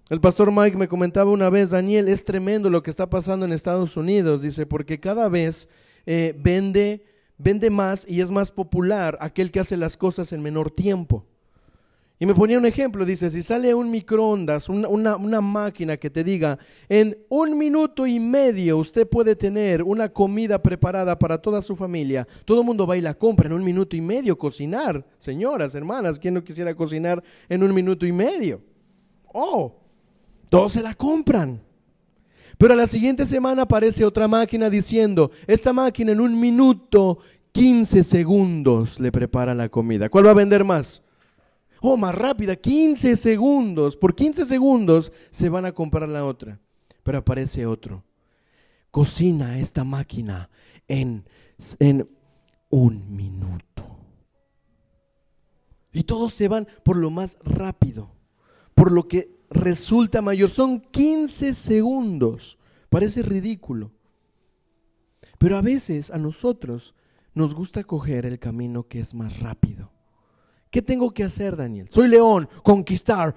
El pastor Mike me comentaba una vez, Daniel, es tremendo lo que está pasando en Estados Unidos, dice, porque cada vez eh, vende, vende más y es más popular aquel que hace las cosas en menor tiempo. Y me ponía un ejemplo, dice, si sale un microondas, una, máquina que te diga, en un minuto y medio usted puede tener una comida preparada para toda su familia, todo el mundo va y la compra en un minuto y medio, cocinar. Señoras, hermanas, ¿quién no quisiera cocinar en un minuto y medio? Oh, todos se la compran. Pero a la siguiente semana aparece otra máquina diciendo, esta máquina en un minuto, 15 segundos le prepara la comida. ¿Cuál va a vender más? Oh, más rápida, 15 segundos. Por 15 segundos se van a comprar la otra. Pero aparece otro. Cocina esta máquina en, en un minuto. Y todos se van por lo más rápido, por lo que resulta mayor. Son 15 segundos. Parece ridículo. Pero a veces a nosotros nos gusta coger el camino que es más rápido. ¿Qué tengo que hacer, Daniel? Soy león, conquistar.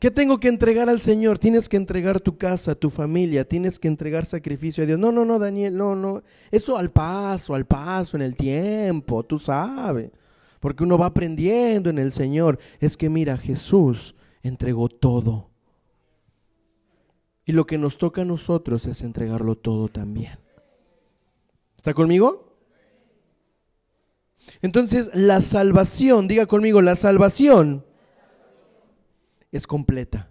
¿Qué tengo que entregar al Señor? Tienes que entregar tu casa, tu familia, tienes que entregar sacrificio a Dios. No, no, no, Daniel, no, no. Eso al paso, al paso, en el tiempo, tú sabes. Porque uno va aprendiendo en el Señor. Es que mira, Jesús entregó todo. Y lo que nos toca a nosotros es entregarlo todo también. ¿Está conmigo? Entonces, la salvación, diga conmigo, la salvación es completa.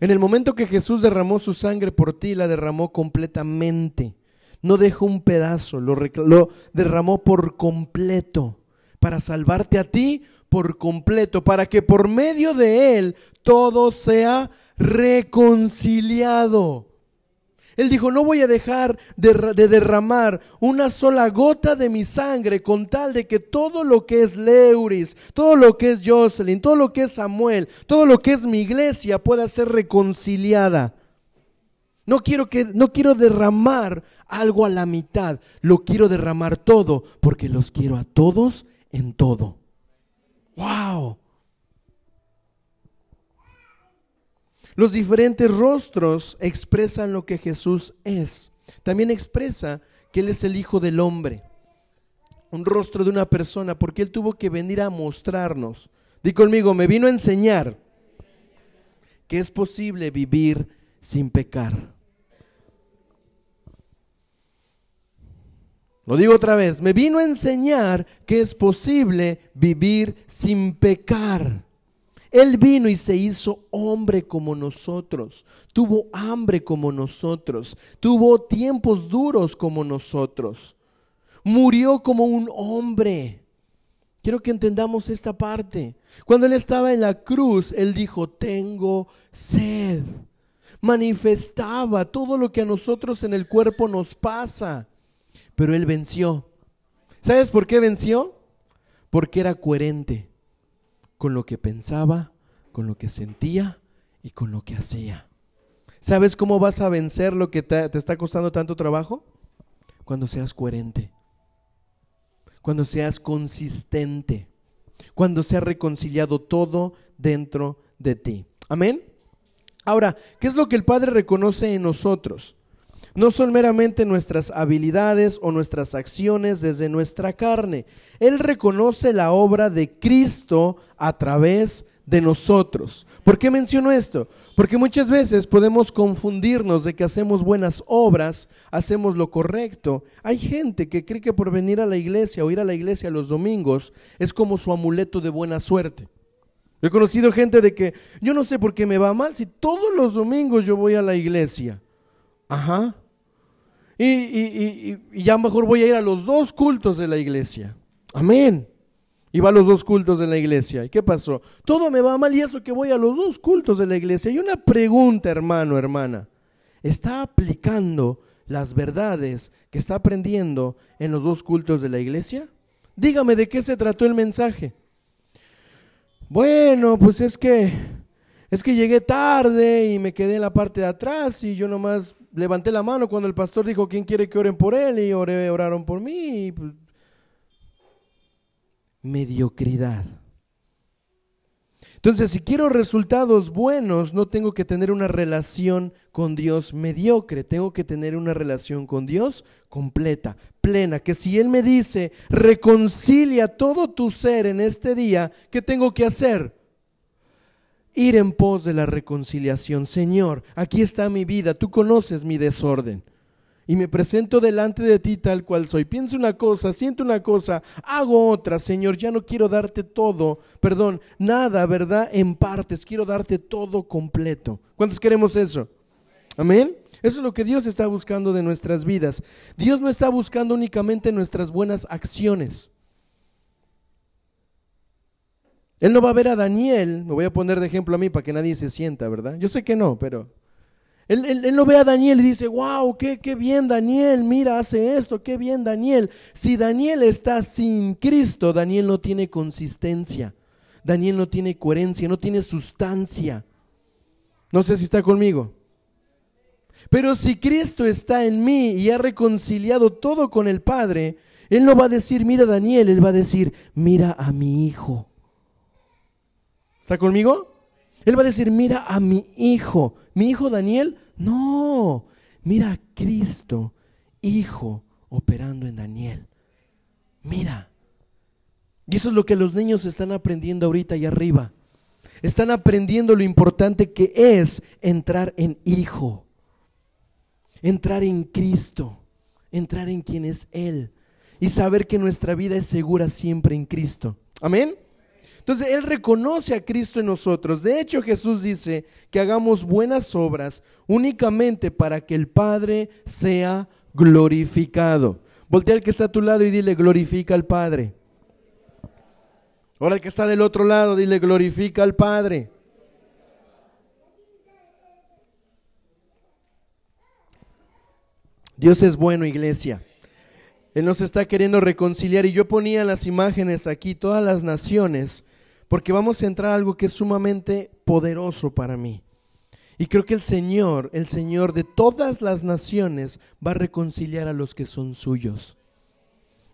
En el momento que Jesús derramó su sangre por ti, la derramó completamente. No dejó un pedazo, lo, lo derramó por completo, para salvarte a ti por completo, para que por medio de él todo sea reconciliado. Él dijo, no voy a dejar de, derramar una sola gota de mi sangre con tal de que todo lo que es Leuris, todo lo que es Jocelyn, todo lo que es Samuel, todo lo que es mi iglesia pueda ser reconciliada. No quiero, que, no quiero derramar algo a la mitad, lo quiero derramar todo porque los quiero a todos en todo. ¡Wow! Los diferentes rostros expresan lo que Jesús es. También expresa que Él es el Hijo del Hombre. Un rostro de una persona, porque Él tuvo que venir a mostrarnos. Di conmigo, me vino a enseñar que es posible vivir sin pecar. Lo digo otra vez, me vino a enseñar que es posible vivir sin pecar. Él vino y se hizo hombre como nosotros, tuvo hambre como nosotros, tuvo tiempos duros como nosotros, murió como un hombre. Quiero que entendamos esta parte. Cuando Él estaba en la cruz, Él dijo, tengo sed. Manifestaba todo lo que a nosotros en el cuerpo nos pasa, pero Él venció. ¿Sabes por qué venció? Porque era coherente con lo que pensaba, con lo que sentía y con lo que hacía. ¿Sabes cómo vas a vencer lo que te, está costando tanto trabajo? Cuando seas coherente, cuando seas consistente, cuando se ha reconciliado todo dentro de ti. Amén. Ahora, ¿qué es lo que el Padre reconoce en nosotros? No son meramente nuestras habilidades o nuestras acciones desde nuestra carne. Él reconoce la obra de Cristo a través de nosotros. ¿Por qué menciono esto? Porque muchas veces podemos confundirnos de que hacemos buenas obras, hacemos lo correcto. Hay gente que cree que por venir a la iglesia o ir a la iglesia los domingos es como su amuleto de buena suerte. He conocido gente de que yo no sé por qué me va mal si todos los domingos yo voy a la iglesia. Ajá. Y, y, y, ya mejor voy a ir a los dos cultos de la iglesia. Amén. Y va a los dos cultos de la iglesia. ¿Y qué pasó? Todo me va mal y eso que voy a los dos cultos de la iglesia. Y una pregunta, hermano, hermana. ¿Está aplicando las verdades que está aprendiendo en los dos cultos de la iglesia? Dígame de qué se trató el mensaje. Bueno, pues es que es que llegué tarde y me quedé en la parte de atrás y yo nomás levanté la mano cuando el pastor dijo quién quiere que oren por él y oré, oraron por mí. Pues, mediocridad. Entonces, si quiero resultados buenos, no tengo que tener una relación con Dios mediocre, tengo que tener una relación con Dios completa, plena, que si Él me dice, reconcilia todo tu ser en este día, ¿qué tengo que hacer? Ir en pos de la reconciliación. Señor, aquí está mi vida, tú conoces mi desorden y me presento delante de ti tal cual soy. Pienso una cosa, siento una cosa, hago otra, Señor, ya no quiero darte todo, perdón, nada, ¿verdad? En partes, quiero darte todo completo. ¿Cuántos queremos eso? Amén. Eso es lo que Dios está buscando de nuestras vidas. Dios no está buscando únicamente nuestras buenas acciones. Él no va a ver a Daniel, me voy a poner de ejemplo a mí para que nadie se sienta, ¿verdad? Yo sé que no, pero él, no ve a Daniel y dice, wow, qué, qué bien Daniel, mira, hace esto, qué bien Daniel. Si Daniel está sin Cristo, Daniel no tiene consistencia, Daniel no tiene coherencia, no tiene sustancia. No sé si está conmigo. Pero si Cristo está en mí y ha reconciliado todo con el Padre, Él no va a decir, mira Daniel, Él va a decir, mira a mi hijo. ¿Está conmigo? Él va a decir, mira a mi hijo. ¿Mi hijo Daniel? No, mira a Cristo, hijo, operando en Daniel. Mira. Y eso es lo que los niños están aprendiendo ahorita y arriba. Están aprendiendo lo importante que es entrar en hijo. Entrar en Cristo. Entrar en quien es Él. Y saber que nuestra vida es segura siempre en Cristo. Amén. Entonces Él reconoce a Cristo en nosotros. De hecho, Jesús dice que hagamos buenas obras únicamente para que el Padre sea glorificado. Voltea al que está a tu lado y dile, glorifica al Padre. Ahora el que está del otro lado, dile, glorifica al Padre. Dios es bueno, iglesia. Él nos está queriendo reconciliar y yo ponía las imágenes aquí, todas las naciones porque vamos a entrar a algo que es sumamente poderoso para mí. Y creo que el Señor, el Señor de todas las naciones, va a reconciliar a los que son suyos.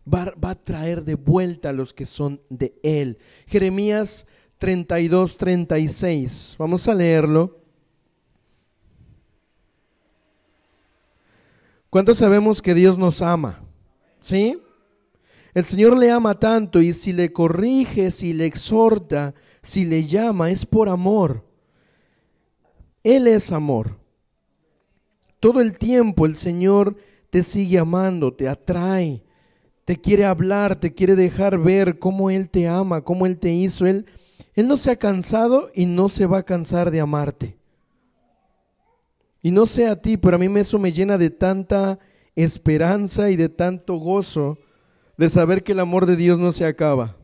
Va, a traer de vuelta a los que son de Él. Jeremías 32, 36. Vamos a leerlo. ¿Cuántos sabemos que Dios nos ama? ¿Sí? El Señor le ama tanto y si le corrige, si le exhorta, si le llama, es por amor. Él es amor. Todo el tiempo el Señor te sigue amando, te atrae, te quiere hablar, te quiere dejar ver cómo Él te ama, cómo Él te hizo. Él, Él no se ha cansado y no se va a cansar de amarte. Y no sé a ti, pero a mí eso me llena de tanta esperanza y de tanto gozo de saber que el amor de Dios no se acaba.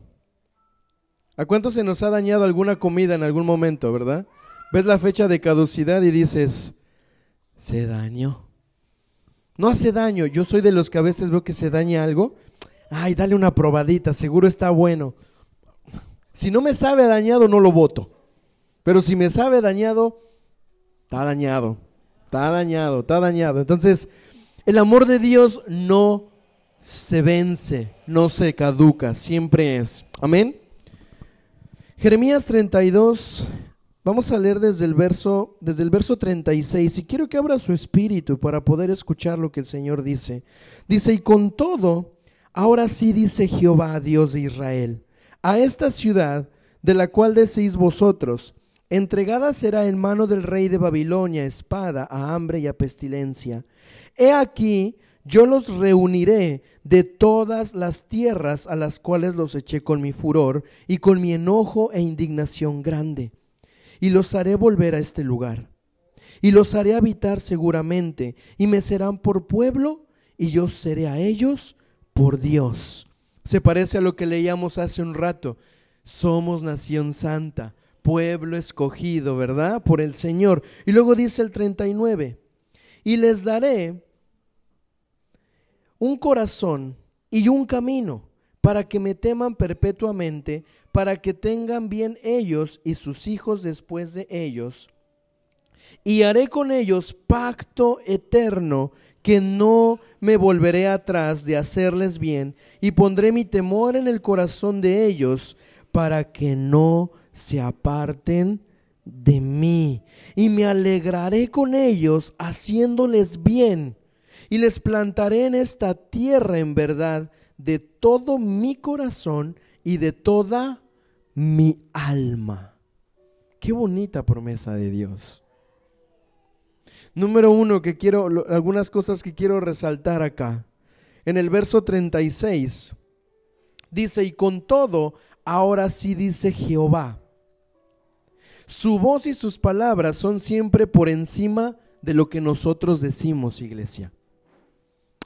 ¿A cuánto se nos ha dañado alguna comida en algún momento, verdad? Ves la fecha de caducidad y dices, se dañó. No hace daño, yo soy de los que a veces veo que se daña algo. Ay, dale una probadita, seguro está bueno. Si no me sabe dañado, no lo voto. Pero si me sabe dañado, está dañado, está dañado, está dañado. Entonces, el amor de Dios no se vence, no se caduca, siempre es. Amén. Jeremías 32, vamos a leer desde el verso desde el verso 36 y quiero que abra su espíritu para poder escuchar lo que el Señor dice. Dice, "Y con todo, ahora sí dice Jehová, Dios de Israel, a esta ciudad de la cual decís vosotros, entregada será en mano del rey de Babilonia espada, a hambre y a pestilencia. He aquí yo los reuniré de todas las tierras a las cuales los eché con mi furor y con mi enojo e indignación grande, y los haré volver a este lugar, y los haré habitar seguramente, y me serán por pueblo, y yo seré a ellos por Dios. Se parece a lo que leíamos hace un rato. Somos nación santa, pueblo escogido, ¿verdad? Por el Señor. Y luego dice el 39, y les daré un corazón y un camino para que me teman perpetuamente, para que tengan bien ellos y sus hijos después de ellos. Y haré con ellos pacto eterno que no me volveré atrás de hacerles bien, y pondré mi temor en el corazón de ellos, para que no se aparten de mí. Y me alegraré con ellos, haciéndoles bien, y les plantaré en esta tierra en verdad de todo mi corazón y de toda mi alma. Qué bonita promesa de Dios. Número uno, que quiero, algunas cosas que quiero resaltar acá. En el verso 36 dice, y con todo, ahora sí dice Jehová. Su voz y sus palabras son siempre por encima de lo que nosotros decimos, iglesia.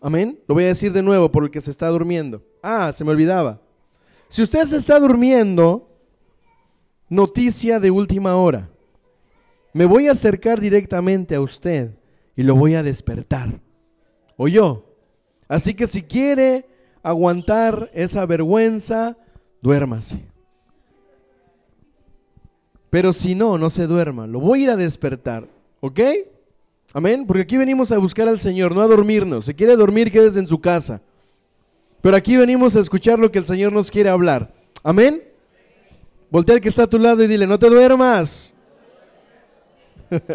Amén. Lo voy a decir de nuevo por el que se está durmiendo. Ah, se me olvidaba. Si usted se está durmiendo, noticia de última hora me voy a acercar directamente a usted y lo voy a despertar. O yo. Así que si quiere aguantar esa vergüenza, duérmase. Pero si no, no se duerma. Lo voy a ir a despertar. ¿Ok? Amén. Porque aquí venimos a buscar al Señor, no a dormirnos. Si quiere dormir, quédese en su casa. Pero aquí venimos a escuchar lo que el Señor nos quiere hablar. Amén. Voltea al que está a tu lado y dile, no te duermas.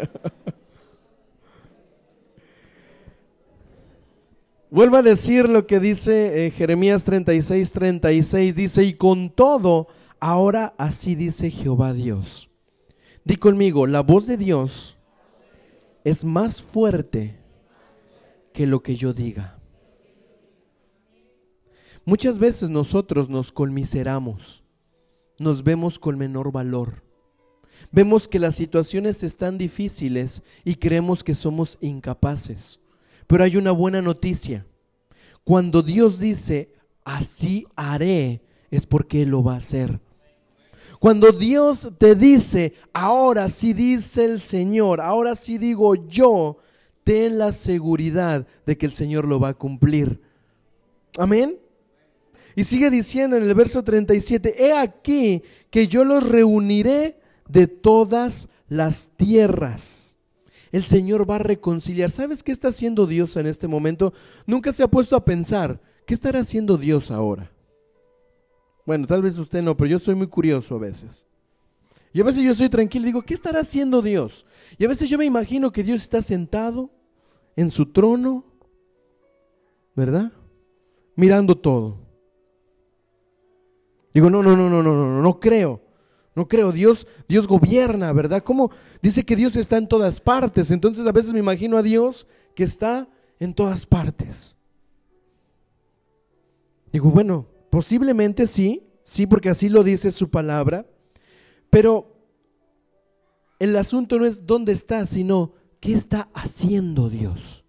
Vuelvo a decir lo que dice eh, Jeremías 36, 36. Dice, y con todo, ahora así dice Jehová Dios. Di conmigo, la voz de Dios es más fuerte que lo que yo diga. Muchas veces nosotros nos colmiseramos, nos vemos con menor valor Vemos que las situaciones están difíciles y creemos que somos incapaces. Pero hay una buena noticia. Cuando Dios dice, así haré, es porque Él lo va a hacer. Cuando Dios te dice, ahora sí dice el Señor, ahora sí digo yo, ten la seguridad de que el Señor lo va a cumplir. Amén. Y sigue diciendo en el verso 37, he aquí que yo los reuniré de todas las tierras. El Señor va a reconciliar. ¿Sabes qué está haciendo Dios en este momento? Nunca se ha puesto a pensar, ¿qué estará haciendo Dios ahora? Bueno, tal vez usted no, pero yo soy muy curioso a veces. Y a veces yo soy tranquilo digo, ¿qué estará haciendo Dios? Y a veces yo me imagino que Dios está sentado en su trono, ¿verdad? Mirando todo. Digo, no, no, no, no, no, no, no creo. No creo, Dios, Dios gobierna, ¿verdad? ¿Cómo dice que Dios está en todas partes? Entonces a veces me imagino a Dios que está en todas partes. Digo, bueno, posiblemente sí, sí, porque así lo dice su palabra, pero el asunto no es dónde está, sino qué está haciendo Dios.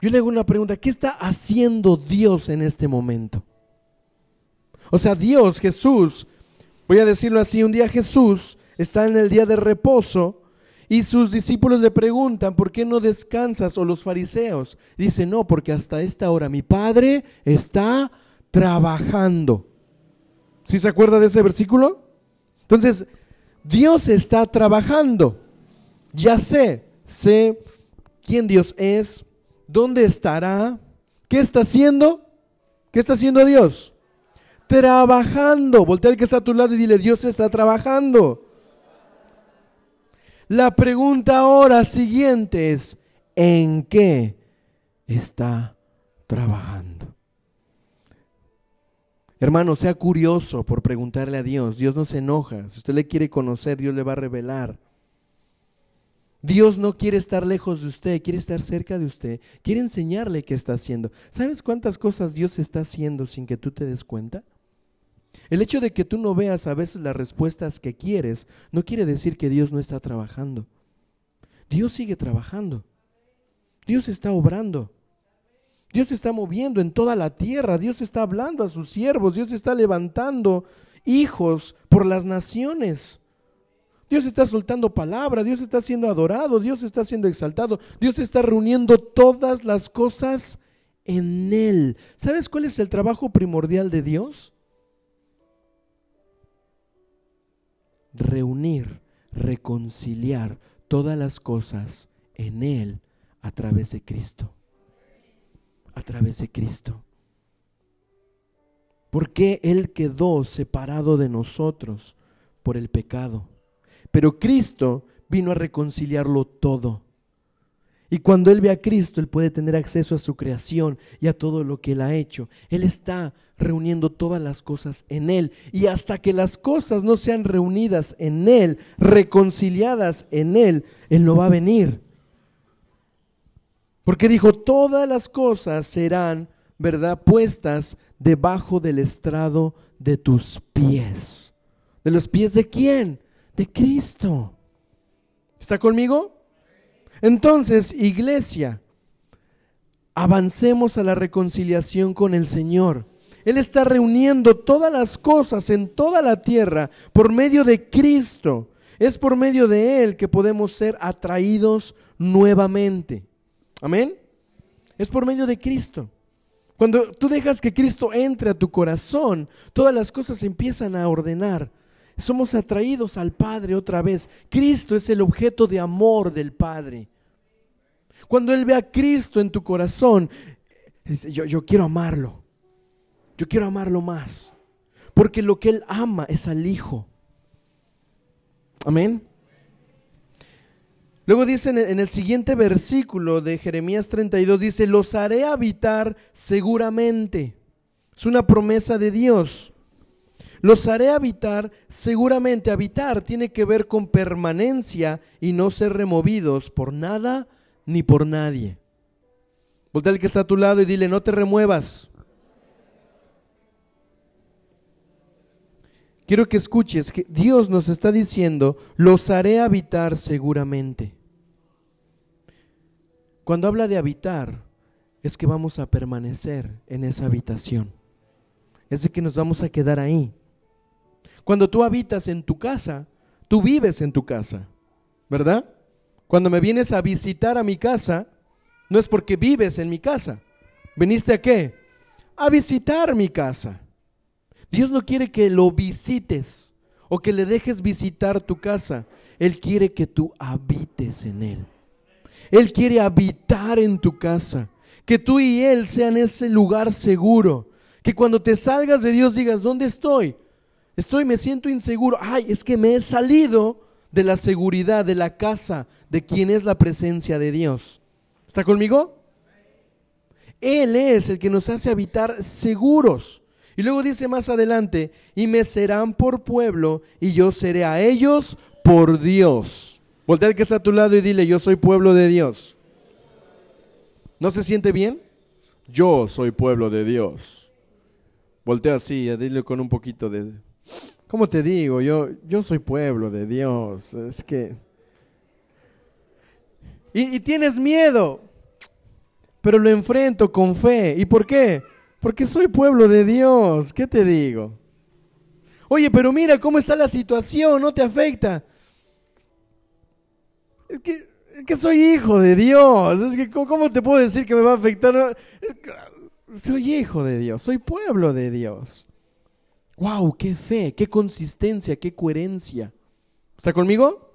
Yo le hago una pregunta, ¿qué está haciendo Dios en este momento? O sea, Dios, Jesús, Voy a decirlo así, un día Jesús está en el día de reposo y sus discípulos le preguntan, ¿por qué no descansas? O los fariseos. Dice, no, porque hasta esta hora mi Padre está trabajando. ¿Sí se acuerda de ese versículo? Entonces, Dios está trabajando. Ya sé, sé quién Dios es, dónde estará, qué está haciendo, qué está haciendo Dios trabajando. Voltea al que está a tu lado y dile, Dios está trabajando. La pregunta ahora siguiente es, ¿en qué está trabajando? Hermano, sea curioso por preguntarle a Dios. Dios no se enoja. Si usted le quiere conocer, Dios le va a revelar. Dios no quiere estar lejos de usted, quiere estar cerca de usted, quiere enseñarle qué está haciendo. ¿Sabes cuántas cosas Dios está haciendo sin que tú te des cuenta? El hecho de que tú no veas a veces las respuestas que quieres no quiere decir que Dios no está trabajando. Dios sigue trabajando. Dios está obrando. Dios está moviendo en toda la tierra. Dios está hablando a sus siervos. Dios está levantando hijos por las naciones. Dios está soltando palabra, Dios está siendo adorado, Dios está siendo exaltado, Dios está reuniendo todas las cosas en Él. ¿Sabes cuál es el trabajo primordial de Dios? Reunir, reconciliar todas las cosas en Él a través de Cristo. A través de Cristo. Porque Él quedó separado de nosotros por el pecado pero Cristo vino a reconciliarlo todo. Y cuando Él ve a Cristo, Él puede tener acceso a su creación y a todo lo que Él ha hecho. Él está reuniendo todas las cosas en Él. Y hasta que las cosas no sean reunidas en Él, reconciliadas en Él, Él no va a venir. Porque dijo, todas las cosas serán, ¿verdad?, puestas debajo del estrado de tus pies. ¿De los pies de quién? de Cristo. ¿Está conmigo? Entonces, iglesia, avancemos a la reconciliación con el Señor. Él está reuniendo todas las cosas en toda la tierra por medio de Cristo. Es por medio de Él que podemos ser atraídos nuevamente. Amén. Es por medio de Cristo. Cuando tú dejas que Cristo entre a tu corazón, todas las cosas empiezan a ordenar somos atraídos al Padre otra vez. Cristo es el objeto de amor del Padre. Cuando Él ve a Cristo en tu corazón, dice, yo, yo quiero amarlo. Yo quiero amarlo más. Porque lo que Él ama es al Hijo. Amén. Luego dice en el siguiente versículo de Jeremías 32, dice, los haré habitar seguramente. Es una promesa de Dios. Los haré habitar, seguramente habitar tiene que ver con permanencia y no ser removidos por nada ni por nadie. Voltea al que está a tu lado y dile, no te remuevas. Quiero que escuches que Dios nos está diciendo, los haré habitar seguramente. Cuando habla de habitar, es que vamos a permanecer en esa habitación. Es de que nos vamos a quedar ahí. Cuando tú habitas en tu casa, tú vives en tu casa, ¿verdad? Cuando me vienes a visitar a mi casa, no es porque vives en mi casa. ¿Veniste a qué? A visitar mi casa. Dios no quiere que lo visites o que le dejes visitar tu casa. Él quiere que tú habites en Él. Él quiere habitar en tu casa. Que tú y Él sean ese lugar seguro. Que cuando te salgas de Dios digas, ¿dónde estoy? Estoy, me siento inseguro. Ay, es que me he salido de la seguridad de la casa de quien es la presencia de Dios. ¿Está conmigo? Él es el que nos hace habitar seguros. Y luego dice más adelante, y me serán por pueblo y yo seré a ellos por Dios. Voltea al que está a tu lado y dile, yo soy pueblo de Dios. ¿No se siente bien? Yo soy pueblo de Dios. Voltea así, dile con un poquito de ¿Cómo te digo? Yo, yo soy pueblo de Dios. Es que... Y, tienes miedo, pero lo enfrento con fe. ¿Y por qué? Porque soy pueblo de Dios. ¿Qué te digo? Oye, pero mira cómo está la situación, no te afecta. Es que, es que soy hijo de Dios. Es que, ¿cómo te puedo decir que me va a afectar? soy hijo de Dios, soy pueblo de Dios. ¡Wow! ¡Qué fe! ¡Qué consistencia! ¡Qué coherencia! ¿Está conmigo?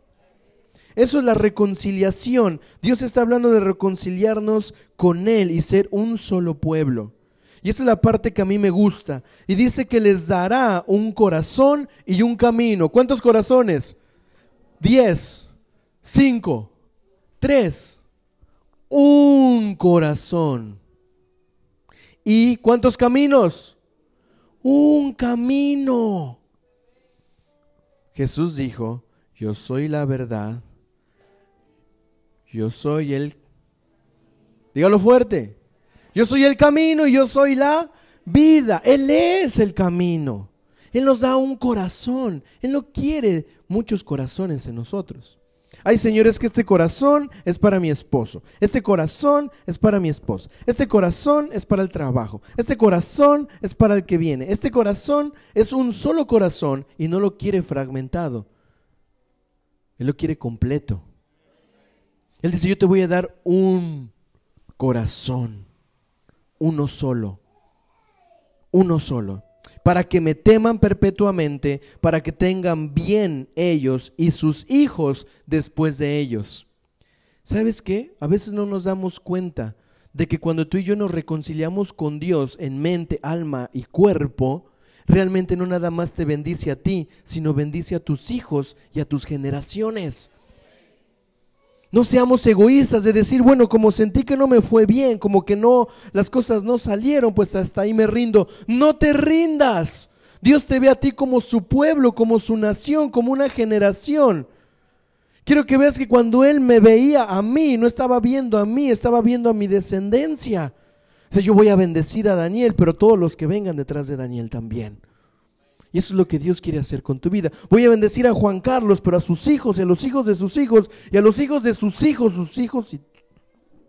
Eso es la reconciliación. Dios está hablando de reconciliarnos con Él y ser un solo pueblo. Y esa es la parte que a mí me gusta. Y dice que les dará un corazón y un camino. ¿Cuántos corazones? Diez, cinco, tres, un corazón. ¿Y cuántos caminos? Un camino. Jesús dijo, yo soy la verdad Yo soy el... Dígalo fuerte. Yo soy el camino y yo soy la vida. Él es el camino. Él nos da un corazón. Él no quiere muchos corazones en nosotros. Hay señores que este corazón es para mi esposo, este corazón es para mi esposa, este corazón es para el trabajo, este corazón es para el que viene, este corazón es un solo corazón y no lo quiere fragmentado, Él lo quiere completo. Él dice, yo te voy a dar un corazón, uno solo, uno solo para que me teman perpetuamente, para que tengan bien ellos y sus hijos después de ellos. ¿Sabes qué? A veces no nos damos cuenta de que cuando tú y yo nos reconciliamos con Dios en mente, alma y cuerpo, realmente no nada más te bendice a ti, sino bendice a tus hijos y a tus generaciones. No seamos egoístas de decir, bueno, como sentí que no me fue bien, como que no, las cosas no salieron, pues hasta ahí me rindo. No te rindas. Dios te ve a ti como su pueblo, como su nación, como una generación. Quiero que veas que cuando Él me veía a mí, no estaba viendo a mí, estaba viendo a mi descendencia. O sea, yo voy a bendecir a Daniel, pero todos los que vengan detrás de Daniel también. Y eso es lo que Dios quiere hacer con tu vida. Voy a bendecir a Juan Carlos, pero a sus hijos y a los hijos de sus hijos y a los hijos de sus hijos, sus hijos y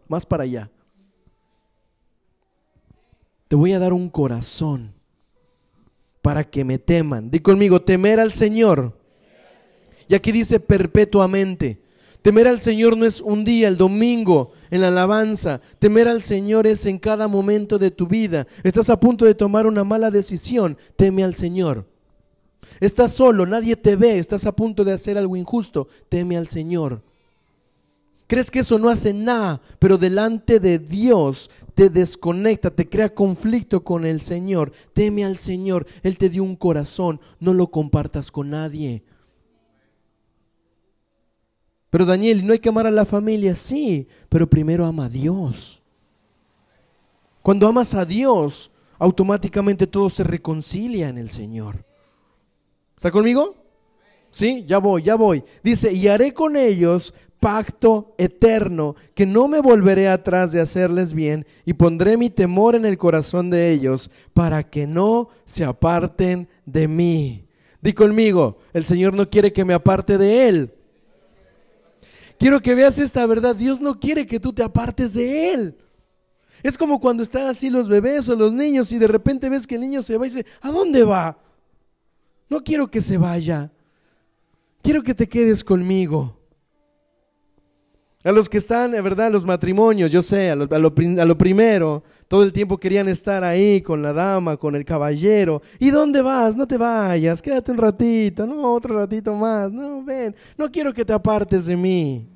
más para allá. Te voy a dar un corazón para que me teman. Di conmigo, temer al Señor. Y aquí dice perpetuamente. Temer al Señor no es un día, el domingo, en la alabanza. Temer al Señor es en cada momento de tu vida. Estás a punto de tomar una mala decisión. Teme al Señor. Estás solo, nadie te ve, estás a punto de hacer algo injusto, teme al Señor. Crees que eso no hace nada, pero delante de Dios te desconecta, te crea conflicto con el Señor. Teme al Señor, Él te dio un corazón, no lo compartas con nadie. Pero Daniel, ¿no hay que amar a la familia? Sí, pero primero ama a Dios. Cuando amas a Dios, automáticamente todo se reconcilia en el Señor. ¿Está conmigo? Sí, ya voy, ya voy. Dice, y haré con ellos pacto eterno, que no me volveré atrás de hacerles bien, y pondré mi temor en el corazón de ellos, para que no se aparten de mí. Di conmigo, el Señor no quiere que me aparte de Él. Quiero que veas esta verdad, Dios no quiere que tú te apartes de Él. Es como cuando están así los bebés o los niños y de repente ves que el niño se va y dice, ¿a dónde va? No quiero que se vaya. Quiero que te quedes conmigo. A los que están, de verdad, los matrimonios, yo sé, a lo, a, lo, primero, todo el tiempo querían estar ahí con la dama, con el caballero. ¿Y dónde vas? No te vayas, quédate un ratito, no, otro ratito más, no, ven, no quiero que te apartes de mí.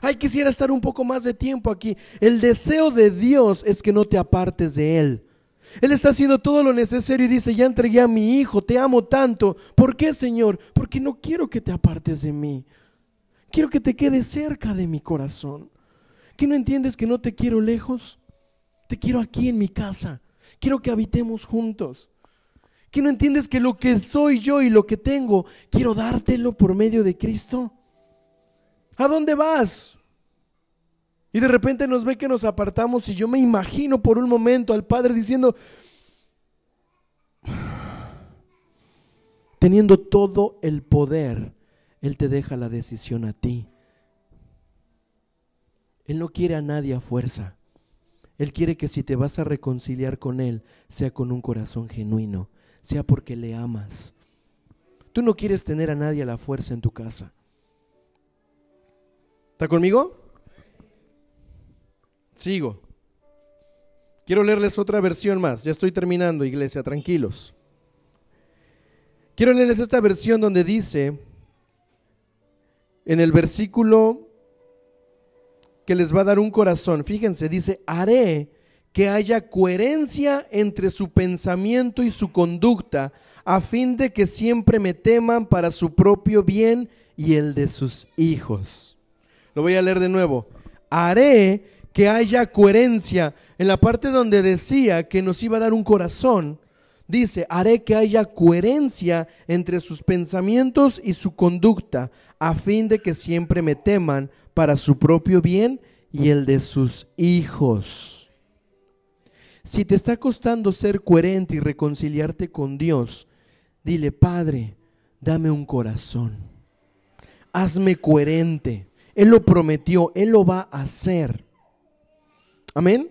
Ay, quisiera estar un poco más de tiempo aquí. El deseo de Dios es que no te apartes de Él. Él está haciendo todo lo necesario y dice, ya entregué a mi hijo, te amo tanto. ¿Por qué, Señor? Porque no quiero que te apartes de mí. Quiero que te quedes cerca de mi corazón. ¿Que no entiendes que no te quiero lejos? Te quiero aquí en mi casa. Quiero que habitemos juntos. ¿Que no entiendes que lo que soy yo y lo que tengo, quiero dártelo por medio de Cristo? ¿A dónde vas? Y de repente nos ve que nos apartamos y yo me imagino por un momento al Padre diciendo, teniendo todo el poder, Él te deja la decisión a ti. Él no quiere a nadie a fuerza. Él quiere que si te vas a reconciliar con Él, sea con un corazón genuino, sea porque le amas. Tú no quieres tener a nadie a la fuerza en tu casa. ¿Está conmigo? Sigo. Quiero leerles otra versión más. Ya estoy terminando, iglesia, tranquilos. Quiero leerles esta versión donde dice, en el versículo que les va a dar un corazón, fíjense, dice, haré que haya coherencia entre su pensamiento y su conducta, a fin de que siempre me teman para su propio bien y el de sus hijos. Lo voy a leer de nuevo. Haré que haya coherencia. En la parte donde decía que nos iba a dar un corazón, dice, haré que haya coherencia entre sus pensamientos y su conducta, a fin de que siempre me teman para su propio bien y el de sus hijos. Si te está costando ser coherente y reconciliarte con Dios, dile, Padre, dame un corazón. Hazme coherente. Él lo prometió, Él lo va a hacer. Amén.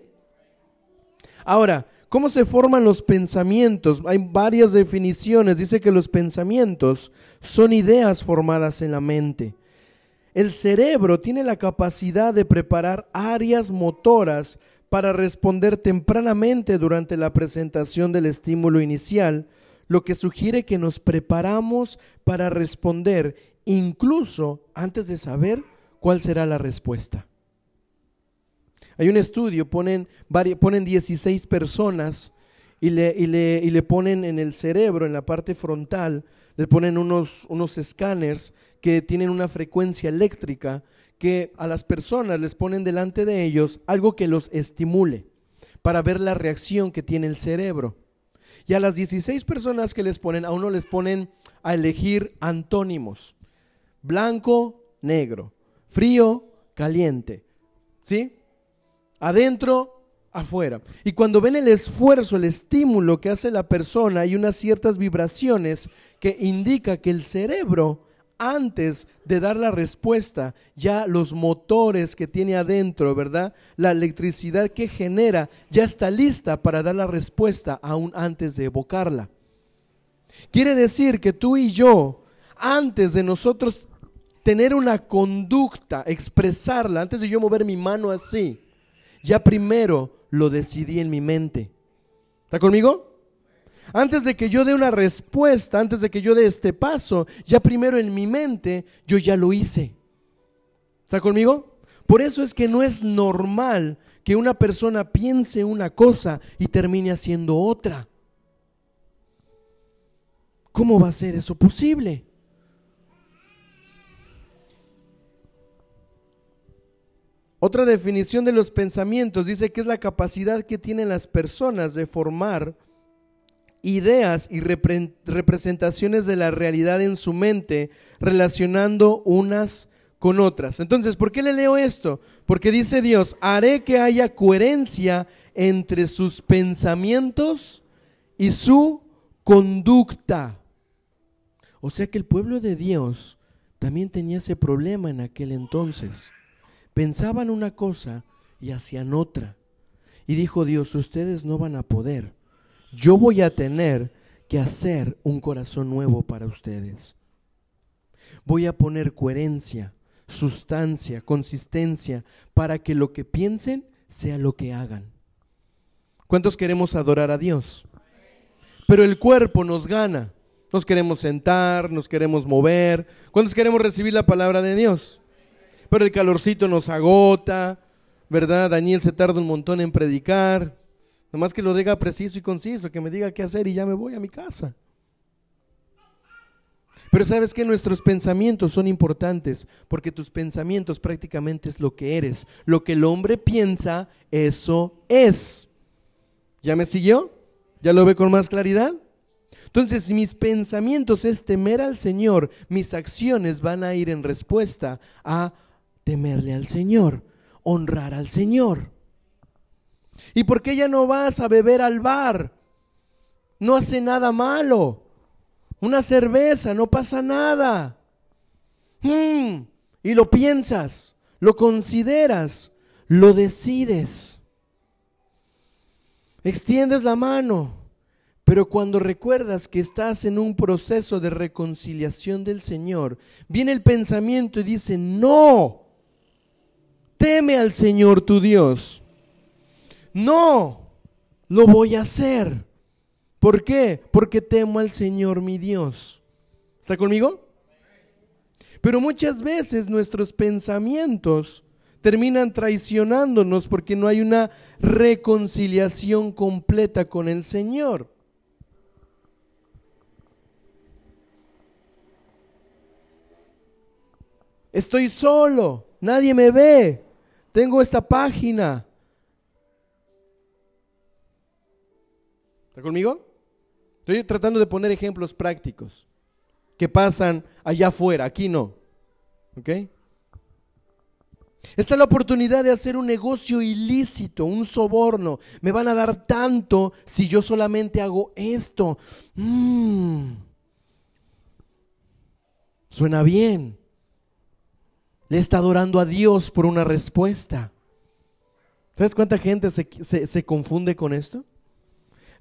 Ahora, ¿cómo se forman los pensamientos? Hay varias definiciones. Dice que los pensamientos son ideas formadas en la mente. El cerebro tiene la capacidad de preparar áreas motoras para responder tempranamente durante la presentación del estímulo inicial, lo que sugiere que nos preparamos para responder incluso antes de saber cuál será la respuesta. Hay un estudio, ponen, ponen 16 personas y le, y, le, y le, ponen en el cerebro, en la parte frontal, le ponen unos, unos escáneres que tienen una frecuencia eléctrica que a las personas les ponen delante de ellos algo que los estimule para ver la reacción que tiene el cerebro. Y a las 16 personas que les ponen, a uno les ponen a elegir antónimos. Blanco, negro. Frío, caliente. ¿Sí? Adentro, afuera. Y cuando ven el esfuerzo, el estímulo que hace la persona, hay unas ciertas vibraciones que indica que el cerebro antes de dar la respuesta, ya los motores que tiene adentro, ¿verdad? La electricidad que genera ya está lista para dar la respuesta aún antes de evocarla. Quiere decir que tú y yo, antes de nosotros tener una conducta, expresarla, antes de yo mover mi mano así, ya primero lo decidí en mi mente. ¿Está conmigo? Antes de que yo dé una respuesta, antes de que yo dé este paso, ya primero en mi mente yo ya lo hice. ¿Está conmigo? Por eso es que no es normal que una persona piense una cosa y termine haciendo otra. ¿Cómo va a ser eso posible? Otra definición de los pensamientos dice que es la capacidad que tienen las personas de formar ideas y representaciones de la realidad en su mente, relacionando unas con otras. Entonces, ¿por qué le leo esto? Porque dice Dios, haré que haya coherencia entre sus pensamientos y su conducta. O sea que el pueblo de Dios también tenía ese problema en aquel entonces. Pensaban una cosa y hacían otra. Y dijo Dios, ustedes no van a poder yo voy a tener que hacer un corazón nuevo para ustedes. Voy a poner coherencia, sustancia, consistencia, para que lo que piensen sea lo que hagan. ¿Cuántos queremos adorar a Dios? Pero el cuerpo nos gana. Nos queremos sentar, nos queremos mover. ¿Cuántos queremos recibir la palabra de Dios? Pero el calorcito nos agota, ¿verdad? Daniel se tarda un montón en predicar. Nomás que lo diga preciso y conciso, que me diga qué hacer y ya me voy a mi casa. Pero sabes que nuestros pensamientos son importantes, porque tus pensamientos prácticamente es lo que eres. Lo que el hombre piensa, eso es. ¿Ya me siguió? ¿Ya lo ve con más claridad? Entonces, mis pensamientos es temer al Señor, mis acciones van a ir en respuesta a temerle al Señor, honrar al Señor. ¿Y por qué ya no vas a beber al bar? No hace nada malo. Una cerveza, no pasa nada. Hmm, y lo piensas, lo consideras, lo decides. Extiendes la mano, pero cuando recuerdas que estás en un proceso de reconciliación del Señor, viene el pensamiento y dice, no, teme al Señor tu Dios no, lo voy a hacer. ¿Por qué? Porque temo al Señor mi Dios. ¿Está conmigo? Pero muchas veces nuestros pensamientos terminan traicionándonos porque no hay una reconciliación completa con el Señor. Estoy solo, nadie me ve, tengo esta página, ¿Está conmigo? Estoy tratando de poner ejemplos prácticos que pasan allá afuera, aquí no. ¿Ok? Esta es la oportunidad de hacer un negocio ilícito, un soborno. Me van a dar tanto si yo solamente hago esto. Mm. Suena bien. Le está adorando a Dios por una respuesta. ¿Sabes cuánta gente se, confunde con esto?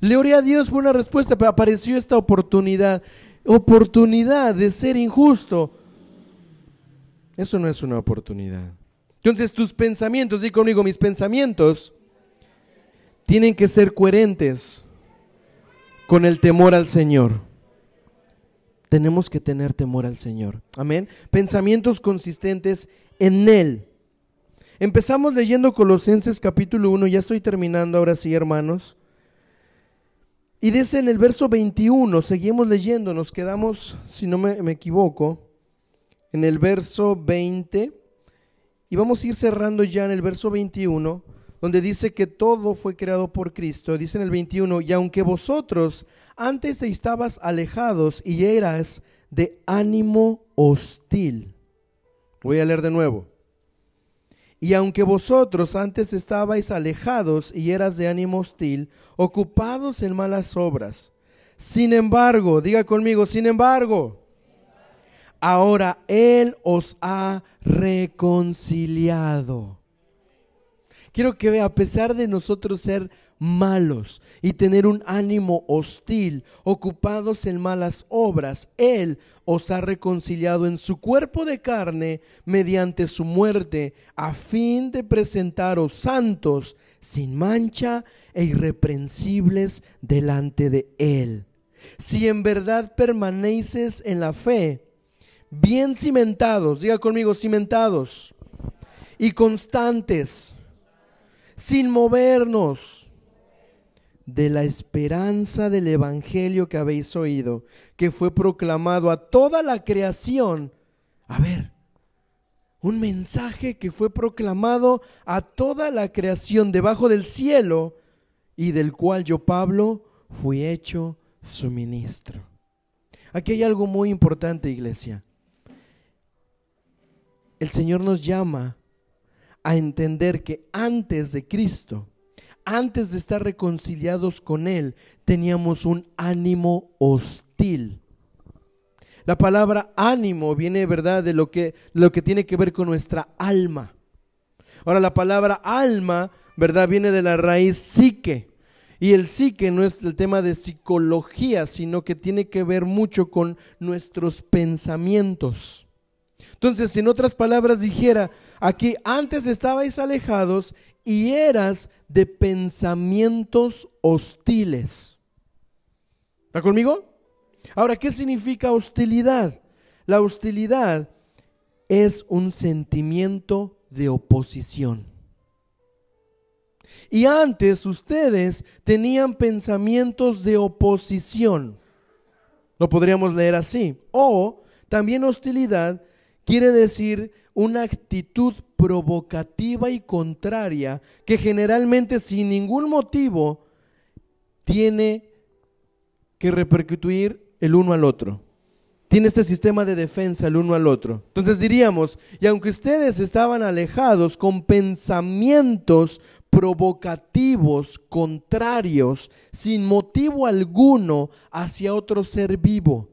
Le oré a Dios por una respuesta, pero apareció esta oportunidad. Oportunidad de ser injusto. Eso no es una oportunidad. Entonces tus pensamientos, di conmigo, mis pensamientos tienen que ser coherentes con el temor al Señor. Tenemos que tener temor al Señor. Amén. Pensamientos consistentes en Él. Empezamos leyendo Colosenses capítulo 1, ya estoy terminando ahora sí, hermanos. Y dice en el verso 21, seguimos leyendo, nos quedamos, si no me, me equivoco, en el verso 20, y vamos a ir cerrando ya en el verso 21, donde dice que todo fue creado por Cristo. Dice en el 21, y aunque vosotros antes estabas alejados y eras de ánimo hostil. Voy a leer de nuevo. Y aunque vosotros antes estabais alejados y eras de ánimo hostil, ocupados en malas obras, sin embargo, diga conmigo, sin embargo, ahora Él os ha reconciliado. Quiero que vea, a pesar de nosotros ser malos y tener un ánimo hostil, ocupados en malas obras, Él os ha reconciliado en su cuerpo de carne mediante su muerte, a fin de presentaros santos, sin mancha e irreprensibles delante de Él. Si en verdad permaneces en la fe, bien cimentados, diga conmigo, cimentados y constantes, sin movernos de la esperanza del Evangelio que habéis oído, que fue proclamado a toda la creación. A ver, un mensaje que fue proclamado a toda la creación debajo del cielo y del cual yo, Pablo, fui hecho su ministro. Aquí hay algo muy importante, iglesia. El Señor nos llama a entender que antes de Cristo, antes de estar reconciliados con Él, teníamos un ánimo hostil. La palabra ánimo viene, ¿verdad?, de lo que, lo que tiene que ver con nuestra alma. Ahora, la palabra alma, ¿verdad?, viene de la raíz psique. Y el psique no es el tema de psicología, sino que tiene que ver mucho con nuestros pensamientos. Entonces, en otras palabras dijera, aquí antes estabais alejados y eras de pensamientos hostiles. ¿Está conmigo? Ahora, ¿qué significa hostilidad? La hostilidad es un sentimiento de oposición. Y antes ustedes tenían pensamientos de oposición. Lo podríamos leer así. O también hostilidad quiere decir una actitud provocativa y contraria que generalmente sin ningún motivo tiene que repercutir el uno al otro. Tiene este sistema de defensa el uno al otro. Entonces diríamos, y aunque ustedes estaban alejados con pensamientos provocativos, contrarios, sin motivo alguno hacia otro ser vivo,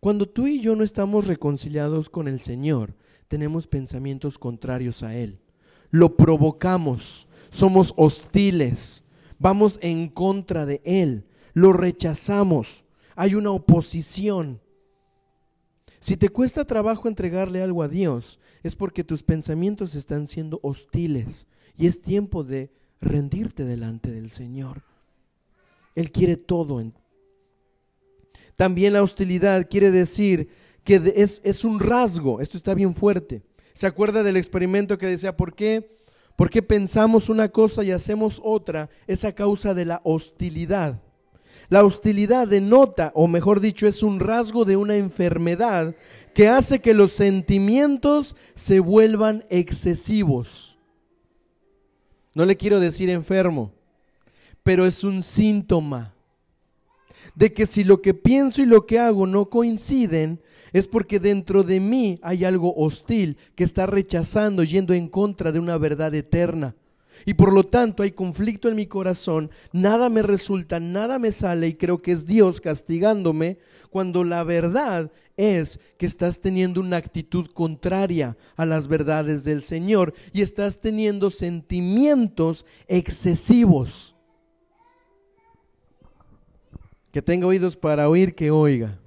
cuando tú y yo no estamos reconciliados con el Señor, tenemos pensamientos contrarios a Él. Lo provocamos, somos hostiles, vamos en contra de Él, lo rechazamos, hay una oposición. Si te cuesta trabajo entregarle algo a Dios, es porque tus pensamientos están siendo hostiles y es tiempo de rendirte delante del Señor. Él quiere todo también la hostilidad quiere decir que es, es un rasgo, esto está bien fuerte. ¿Se acuerda del experimento que decía, ¿por qué? ¿Por qué pensamos una cosa y hacemos otra? Es a causa de la hostilidad. La hostilidad denota, o mejor dicho, es un rasgo de una enfermedad que hace que los sentimientos se vuelvan excesivos. No le quiero decir enfermo, pero es un síntoma de que si lo que pienso y lo que hago no coinciden, es porque dentro de mí hay algo hostil que está rechazando, yendo en contra de una verdad eterna. Y por lo tanto hay conflicto en mi corazón, nada me resulta, nada me sale y creo que es Dios castigándome cuando la verdad es que estás teniendo una actitud contraria a las verdades del Señor y estás teniendo sentimientos excesivos. Que tenga oídos para oír, que oiga.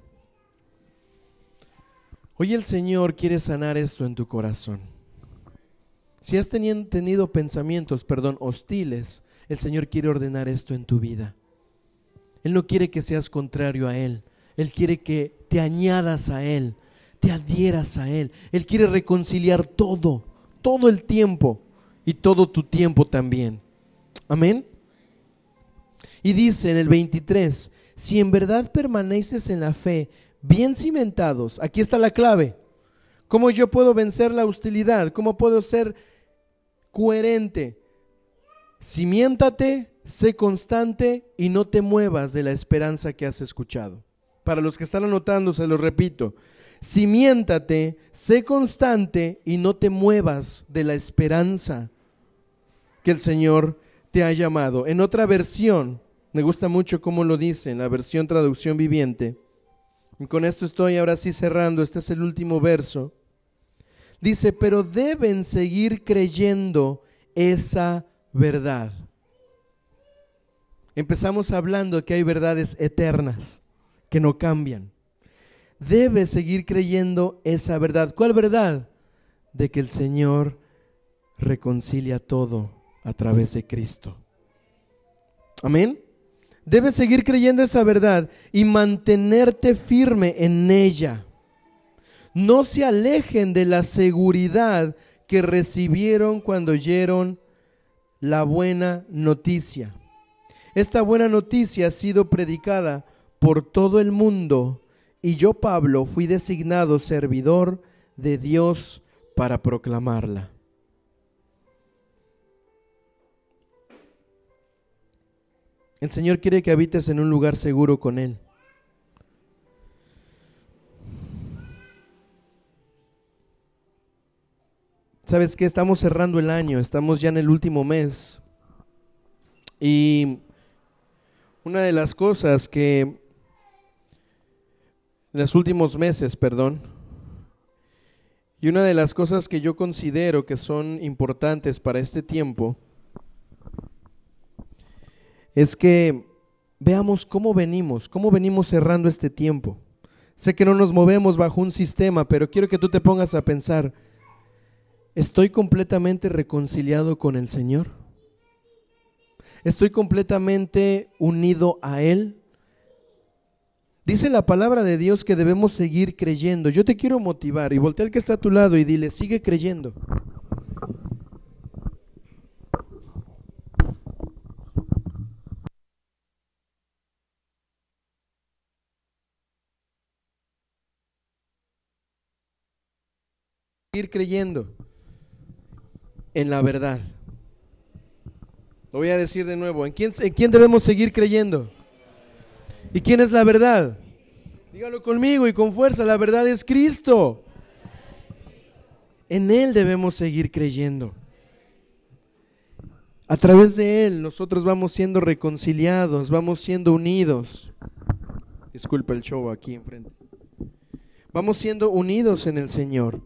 Hoy el Señor quiere sanar esto en tu corazón. Si has tenido pensamientos, perdón, hostiles, el Señor quiere ordenar esto en tu vida. Él no quiere que seas contrario a Él. Él quiere que te añadas a Él, te adhieras a Él. Él quiere reconciliar todo, todo el tiempo y todo tu tiempo también. Amén. Y dice en el 23, si en verdad permaneces en la fe, bien cimentados, aquí está la clave. ¿Cómo yo puedo vencer la hostilidad? ¿Cómo puedo ser coherente. Cimiéntate, sé constante y no te muevas de la esperanza que has escuchado. Para los que están anotando, se lo repito. Cimiéntate, sé constante y no te muevas de la esperanza que el Señor te ha llamado. En otra versión, me gusta mucho cómo lo dice, en la versión traducción viviente. Y con esto estoy ahora sí cerrando, este es el último verso. Dice, pero deben seguir creyendo esa verdad. Empezamos hablando que hay verdades eternas que no cambian. Debes seguir creyendo esa verdad. ¿Cuál verdad? De que el Señor reconcilia todo a través de Cristo. Amén. Debes seguir creyendo esa verdad y mantenerte firme en ella no se alejen de la seguridad que recibieron cuando oyeron la buena noticia. Esta buena noticia ha sido predicada por todo el mundo y yo, Pablo, fui designado servidor de Dios para proclamarla. El Señor quiere que habites en un lugar seguro con Él. Sabes que estamos cerrando el año, estamos ya en el último mes. Y una de las cosas que en los últimos meses, perdón, y una de las cosas que yo considero que son importantes para este tiempo es que veamos cómo venimos, cómo venimos cerrando este tiempo. Sé que no nos movemos bajo un sistema, pero quiero que tú te pongas a pensar, ¿Estoy completamente reconciliado con el Señor? ¿Estoy completamente unido a Él? Dice la palabra de Dios que debemos seguir creyendo. Yo te quiero motivar y voltea al que está a tu lado y dile, sigue creyendo. Seguir creyendo en la verdad. Lo voy a decir de nuevo. ¿En quién, ¿En quién debemos seguir creyendo? ¿Y quién es la verdad? Dígalo conmigo y con fuerza. La verdad es Cristo. En Él debemos seguir creyendo. A través de Él nosotros vamos siendo reconciliados, vamos siendo unidos. Disculpa el show aquí enfrente. Vamos siendo unidos en el Señor.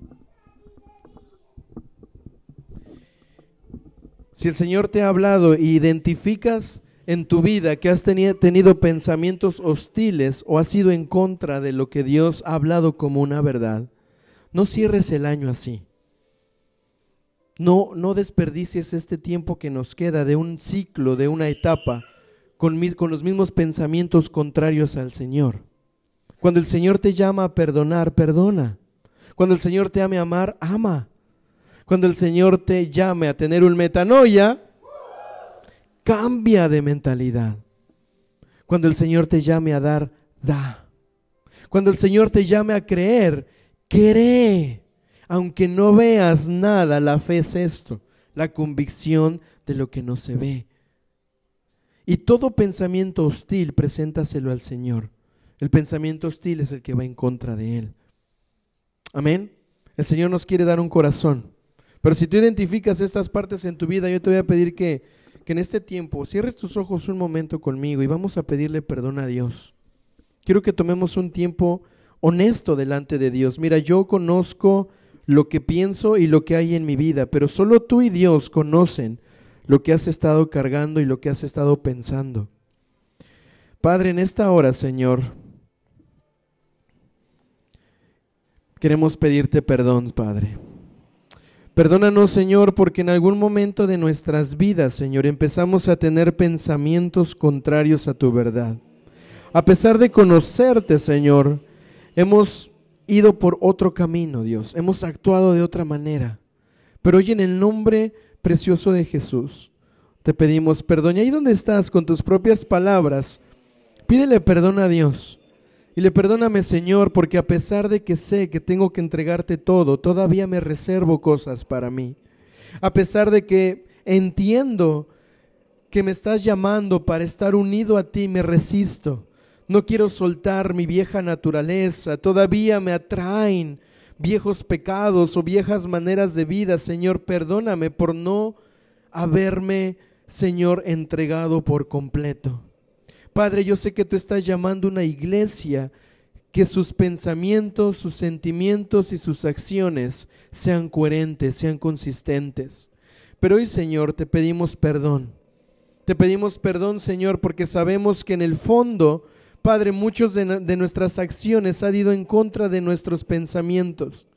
Si el Señor te ha hablado e identificas en tu vida que has tenido pensamientos hostiles o has sido en contra de lo que Dios ha hablado como una verdad, no cierres el año así. No, no desperdicies este tiempo que nos queda de un ciclo, de una etapa, con, con los mismos pensamientos contrarios al Señor. Cuando el Señor te llama a perdonar, perdona. Cuando el Señor te ame a amar, ama. Cuando el Señor te llame a tener un metanoia, cambia de mentalidad. Cuando el Señor te llame a dar, da. Cuando el Señor te llame a creer, cree. Aunque no veas nada, la fe es esto, la convicción de lo que no se ve. Y todo pensamiento hostil, preséntaselo al Señor. El pensamiento hostil es el que va en contra de Él. Amén. El Señor nos quiere dar un corazón. Pero si tú identificas estas partes en tu vida, yo te voy a pedir que, que en este tiempo cierres tus ojos un momento conmigo y vamos a pedirle perdón a Dios. Quiero que tomemos un tiempo honesto delante de Dios. Mira, yo conozco lo que pienso y lo que hay en mi vida, pero solo tú y Dios conocen lo que has estado cargando y lo que has estado pensando. Padre, en esta hora, Señor, queremos pedirte perdón, Padre. Perdónanos, Señor, porque en algún momento de nuestras vidas, Señor, empezamos a tener pensamientos contrarios a tu verdad. A pesar de conocerte, Señor, hemos ido por otro camino, Dios. Hemos actuado de otra manera. Pero hoy en el nombre precioso de Jesús, te pedimos perdón. Y ahí donde estás, con tus propias palabras, pídele perdón a Dios. Y le perdóname, Señor, porque a pesar de que sé que tengo que entregarte todo, todavía me reservo cosas para mí. A pesar de que entiendo que me estás llamando para estar unido a ti, me resisto. No quiero soltar mi vieja naturaleza, todavía me atraen viejos pecados o viejas maneras de vida. Señor, perdóname por no haberme, Señor, entregado por completo. Padre, yo sé que tú estás llamando una iglesia que sus pensamientos, sus sentimientos y sus acciones sean coherentes, sean consistentes. Pero hoy, Señor, te pedimos perdón. Te pedimos perdón, Señor, porque sabemos que en el fondo, Padre, muchos de, de, nuestras acciones han ido en contra de nuestros pensamientos.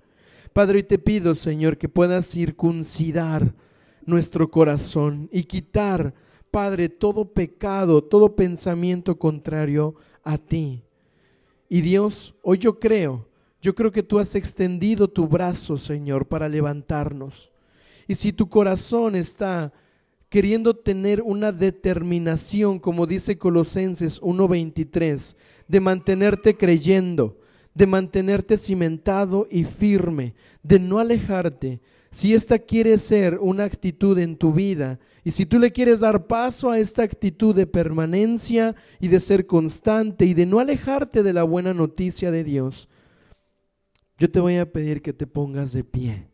Padre, hoy te pido, Señor, que puedas circuncidar nuestro corazón y quitar Padre, todo pecado, todo pensamiento contrario a ti. Y Dios, hoy yo creo, yo creo que tú has extendido tu brazo, Señor, para levantarnos. Y si tu corazón está queriendo tener una determinación, como dice Colosenses 1:23, de mantenerte creyendo, de mantenerte cimentado y firme, de no alejarte, si esta quiere ser una actitud en tu vida y si tú le quieres dar paso a esta actitud de permanencia y de ser constante y de no alejarte de la buena noticia de Dios, yo te voy a pedir que te pongas de pie.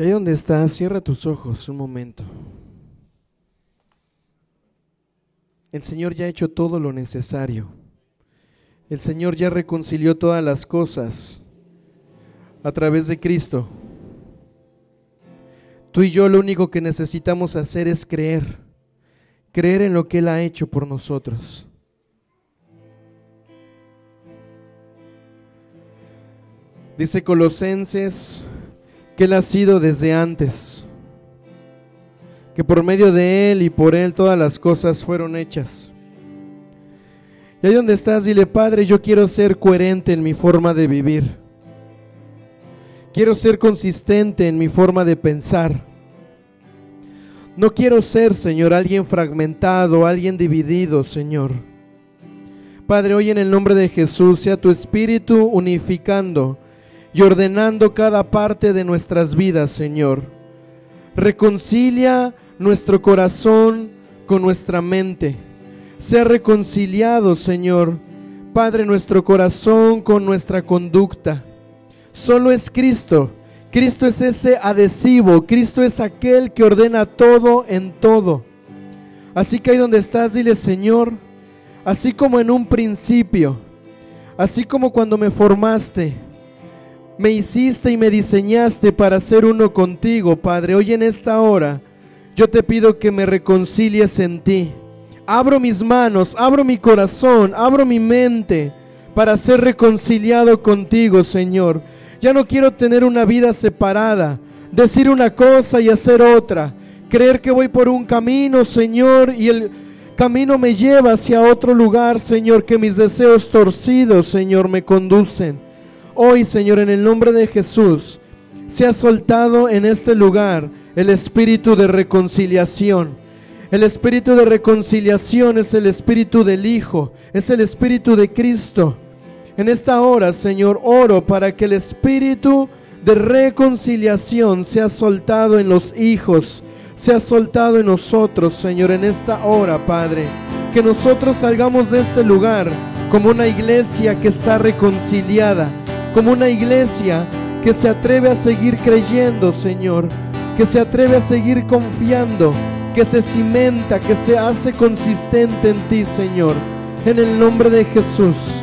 Y ahí donde estás, cierra tus ojos un momento. El Señor ya ha hecho todo lo necesario. El Señor ya reconcilió todas las cosas a través de Cristo. Tú y yo lo único que necesitamos hacer es creer, creer en lo que Él ha hecho por nosotros. Dice Colosenses Él ha sido desde antes, que por medio de Él y por Él todas las cosas fueron hechas. Y ahí donde estás, dile, Padre, yo quiero ser coherente en mi forma de vivir. Quiero ser consistente en mi forma de pensar. No quiero ser, Señor, alguien fragmentado, alguien dividido, Señor. Padre, hoy en el nombre de Jesús, sea tu espíritu unificando y ordenando cada parte de nuestras vidas, Señor. Reconcilia nuestro corazón con nuestra mente. Sea reconciliado, Señor, Padre, nuestro corazón con nuestra conducta. Solo es Cristo. Cristo es ese adhesivo. Cristo es aquel que ordena todo en todo. Así que ahí donde estás, dile, Señor, así como en un principio, así como cuando me formaste, me hiciste y me diseñaste para ser uno contigo, Padre. Hoy en esta hora yo te pido que me reconcilies en ti. Abro mis manos, abro mi corazón, abro mi mente para ser reconciliado contigo, Señor. Ya no quiero tener una vida separada, decir una cosa y hacer otra, creer que voy por un camino, Señor, y el camino me lleva hacia otro lugar, Señor, que mis deseos torcidos, Señor, me conducen. Hoy, Señor, en el nombre de Jesús, se ha soltado en este lugar el espíritu de reconciliación. El espíritu de reconciliación es el espíritu del Hijo, es el espíritu de Cristo. En esta hora, Señor, oro para que el espíritu de reconciliación sea soltado en los hijos, sea soltado en nosotros, Señor, en esta hora, Padre. Que nosotros salgamos de este lugar como una iglesia que está reconciliada, como una iglesia que se atreve a seguir creyendo, Señor, que se atreve a seguir confiando, que se cimenta, que se hace consistente en ti, Señor, en el nombre de Jesús.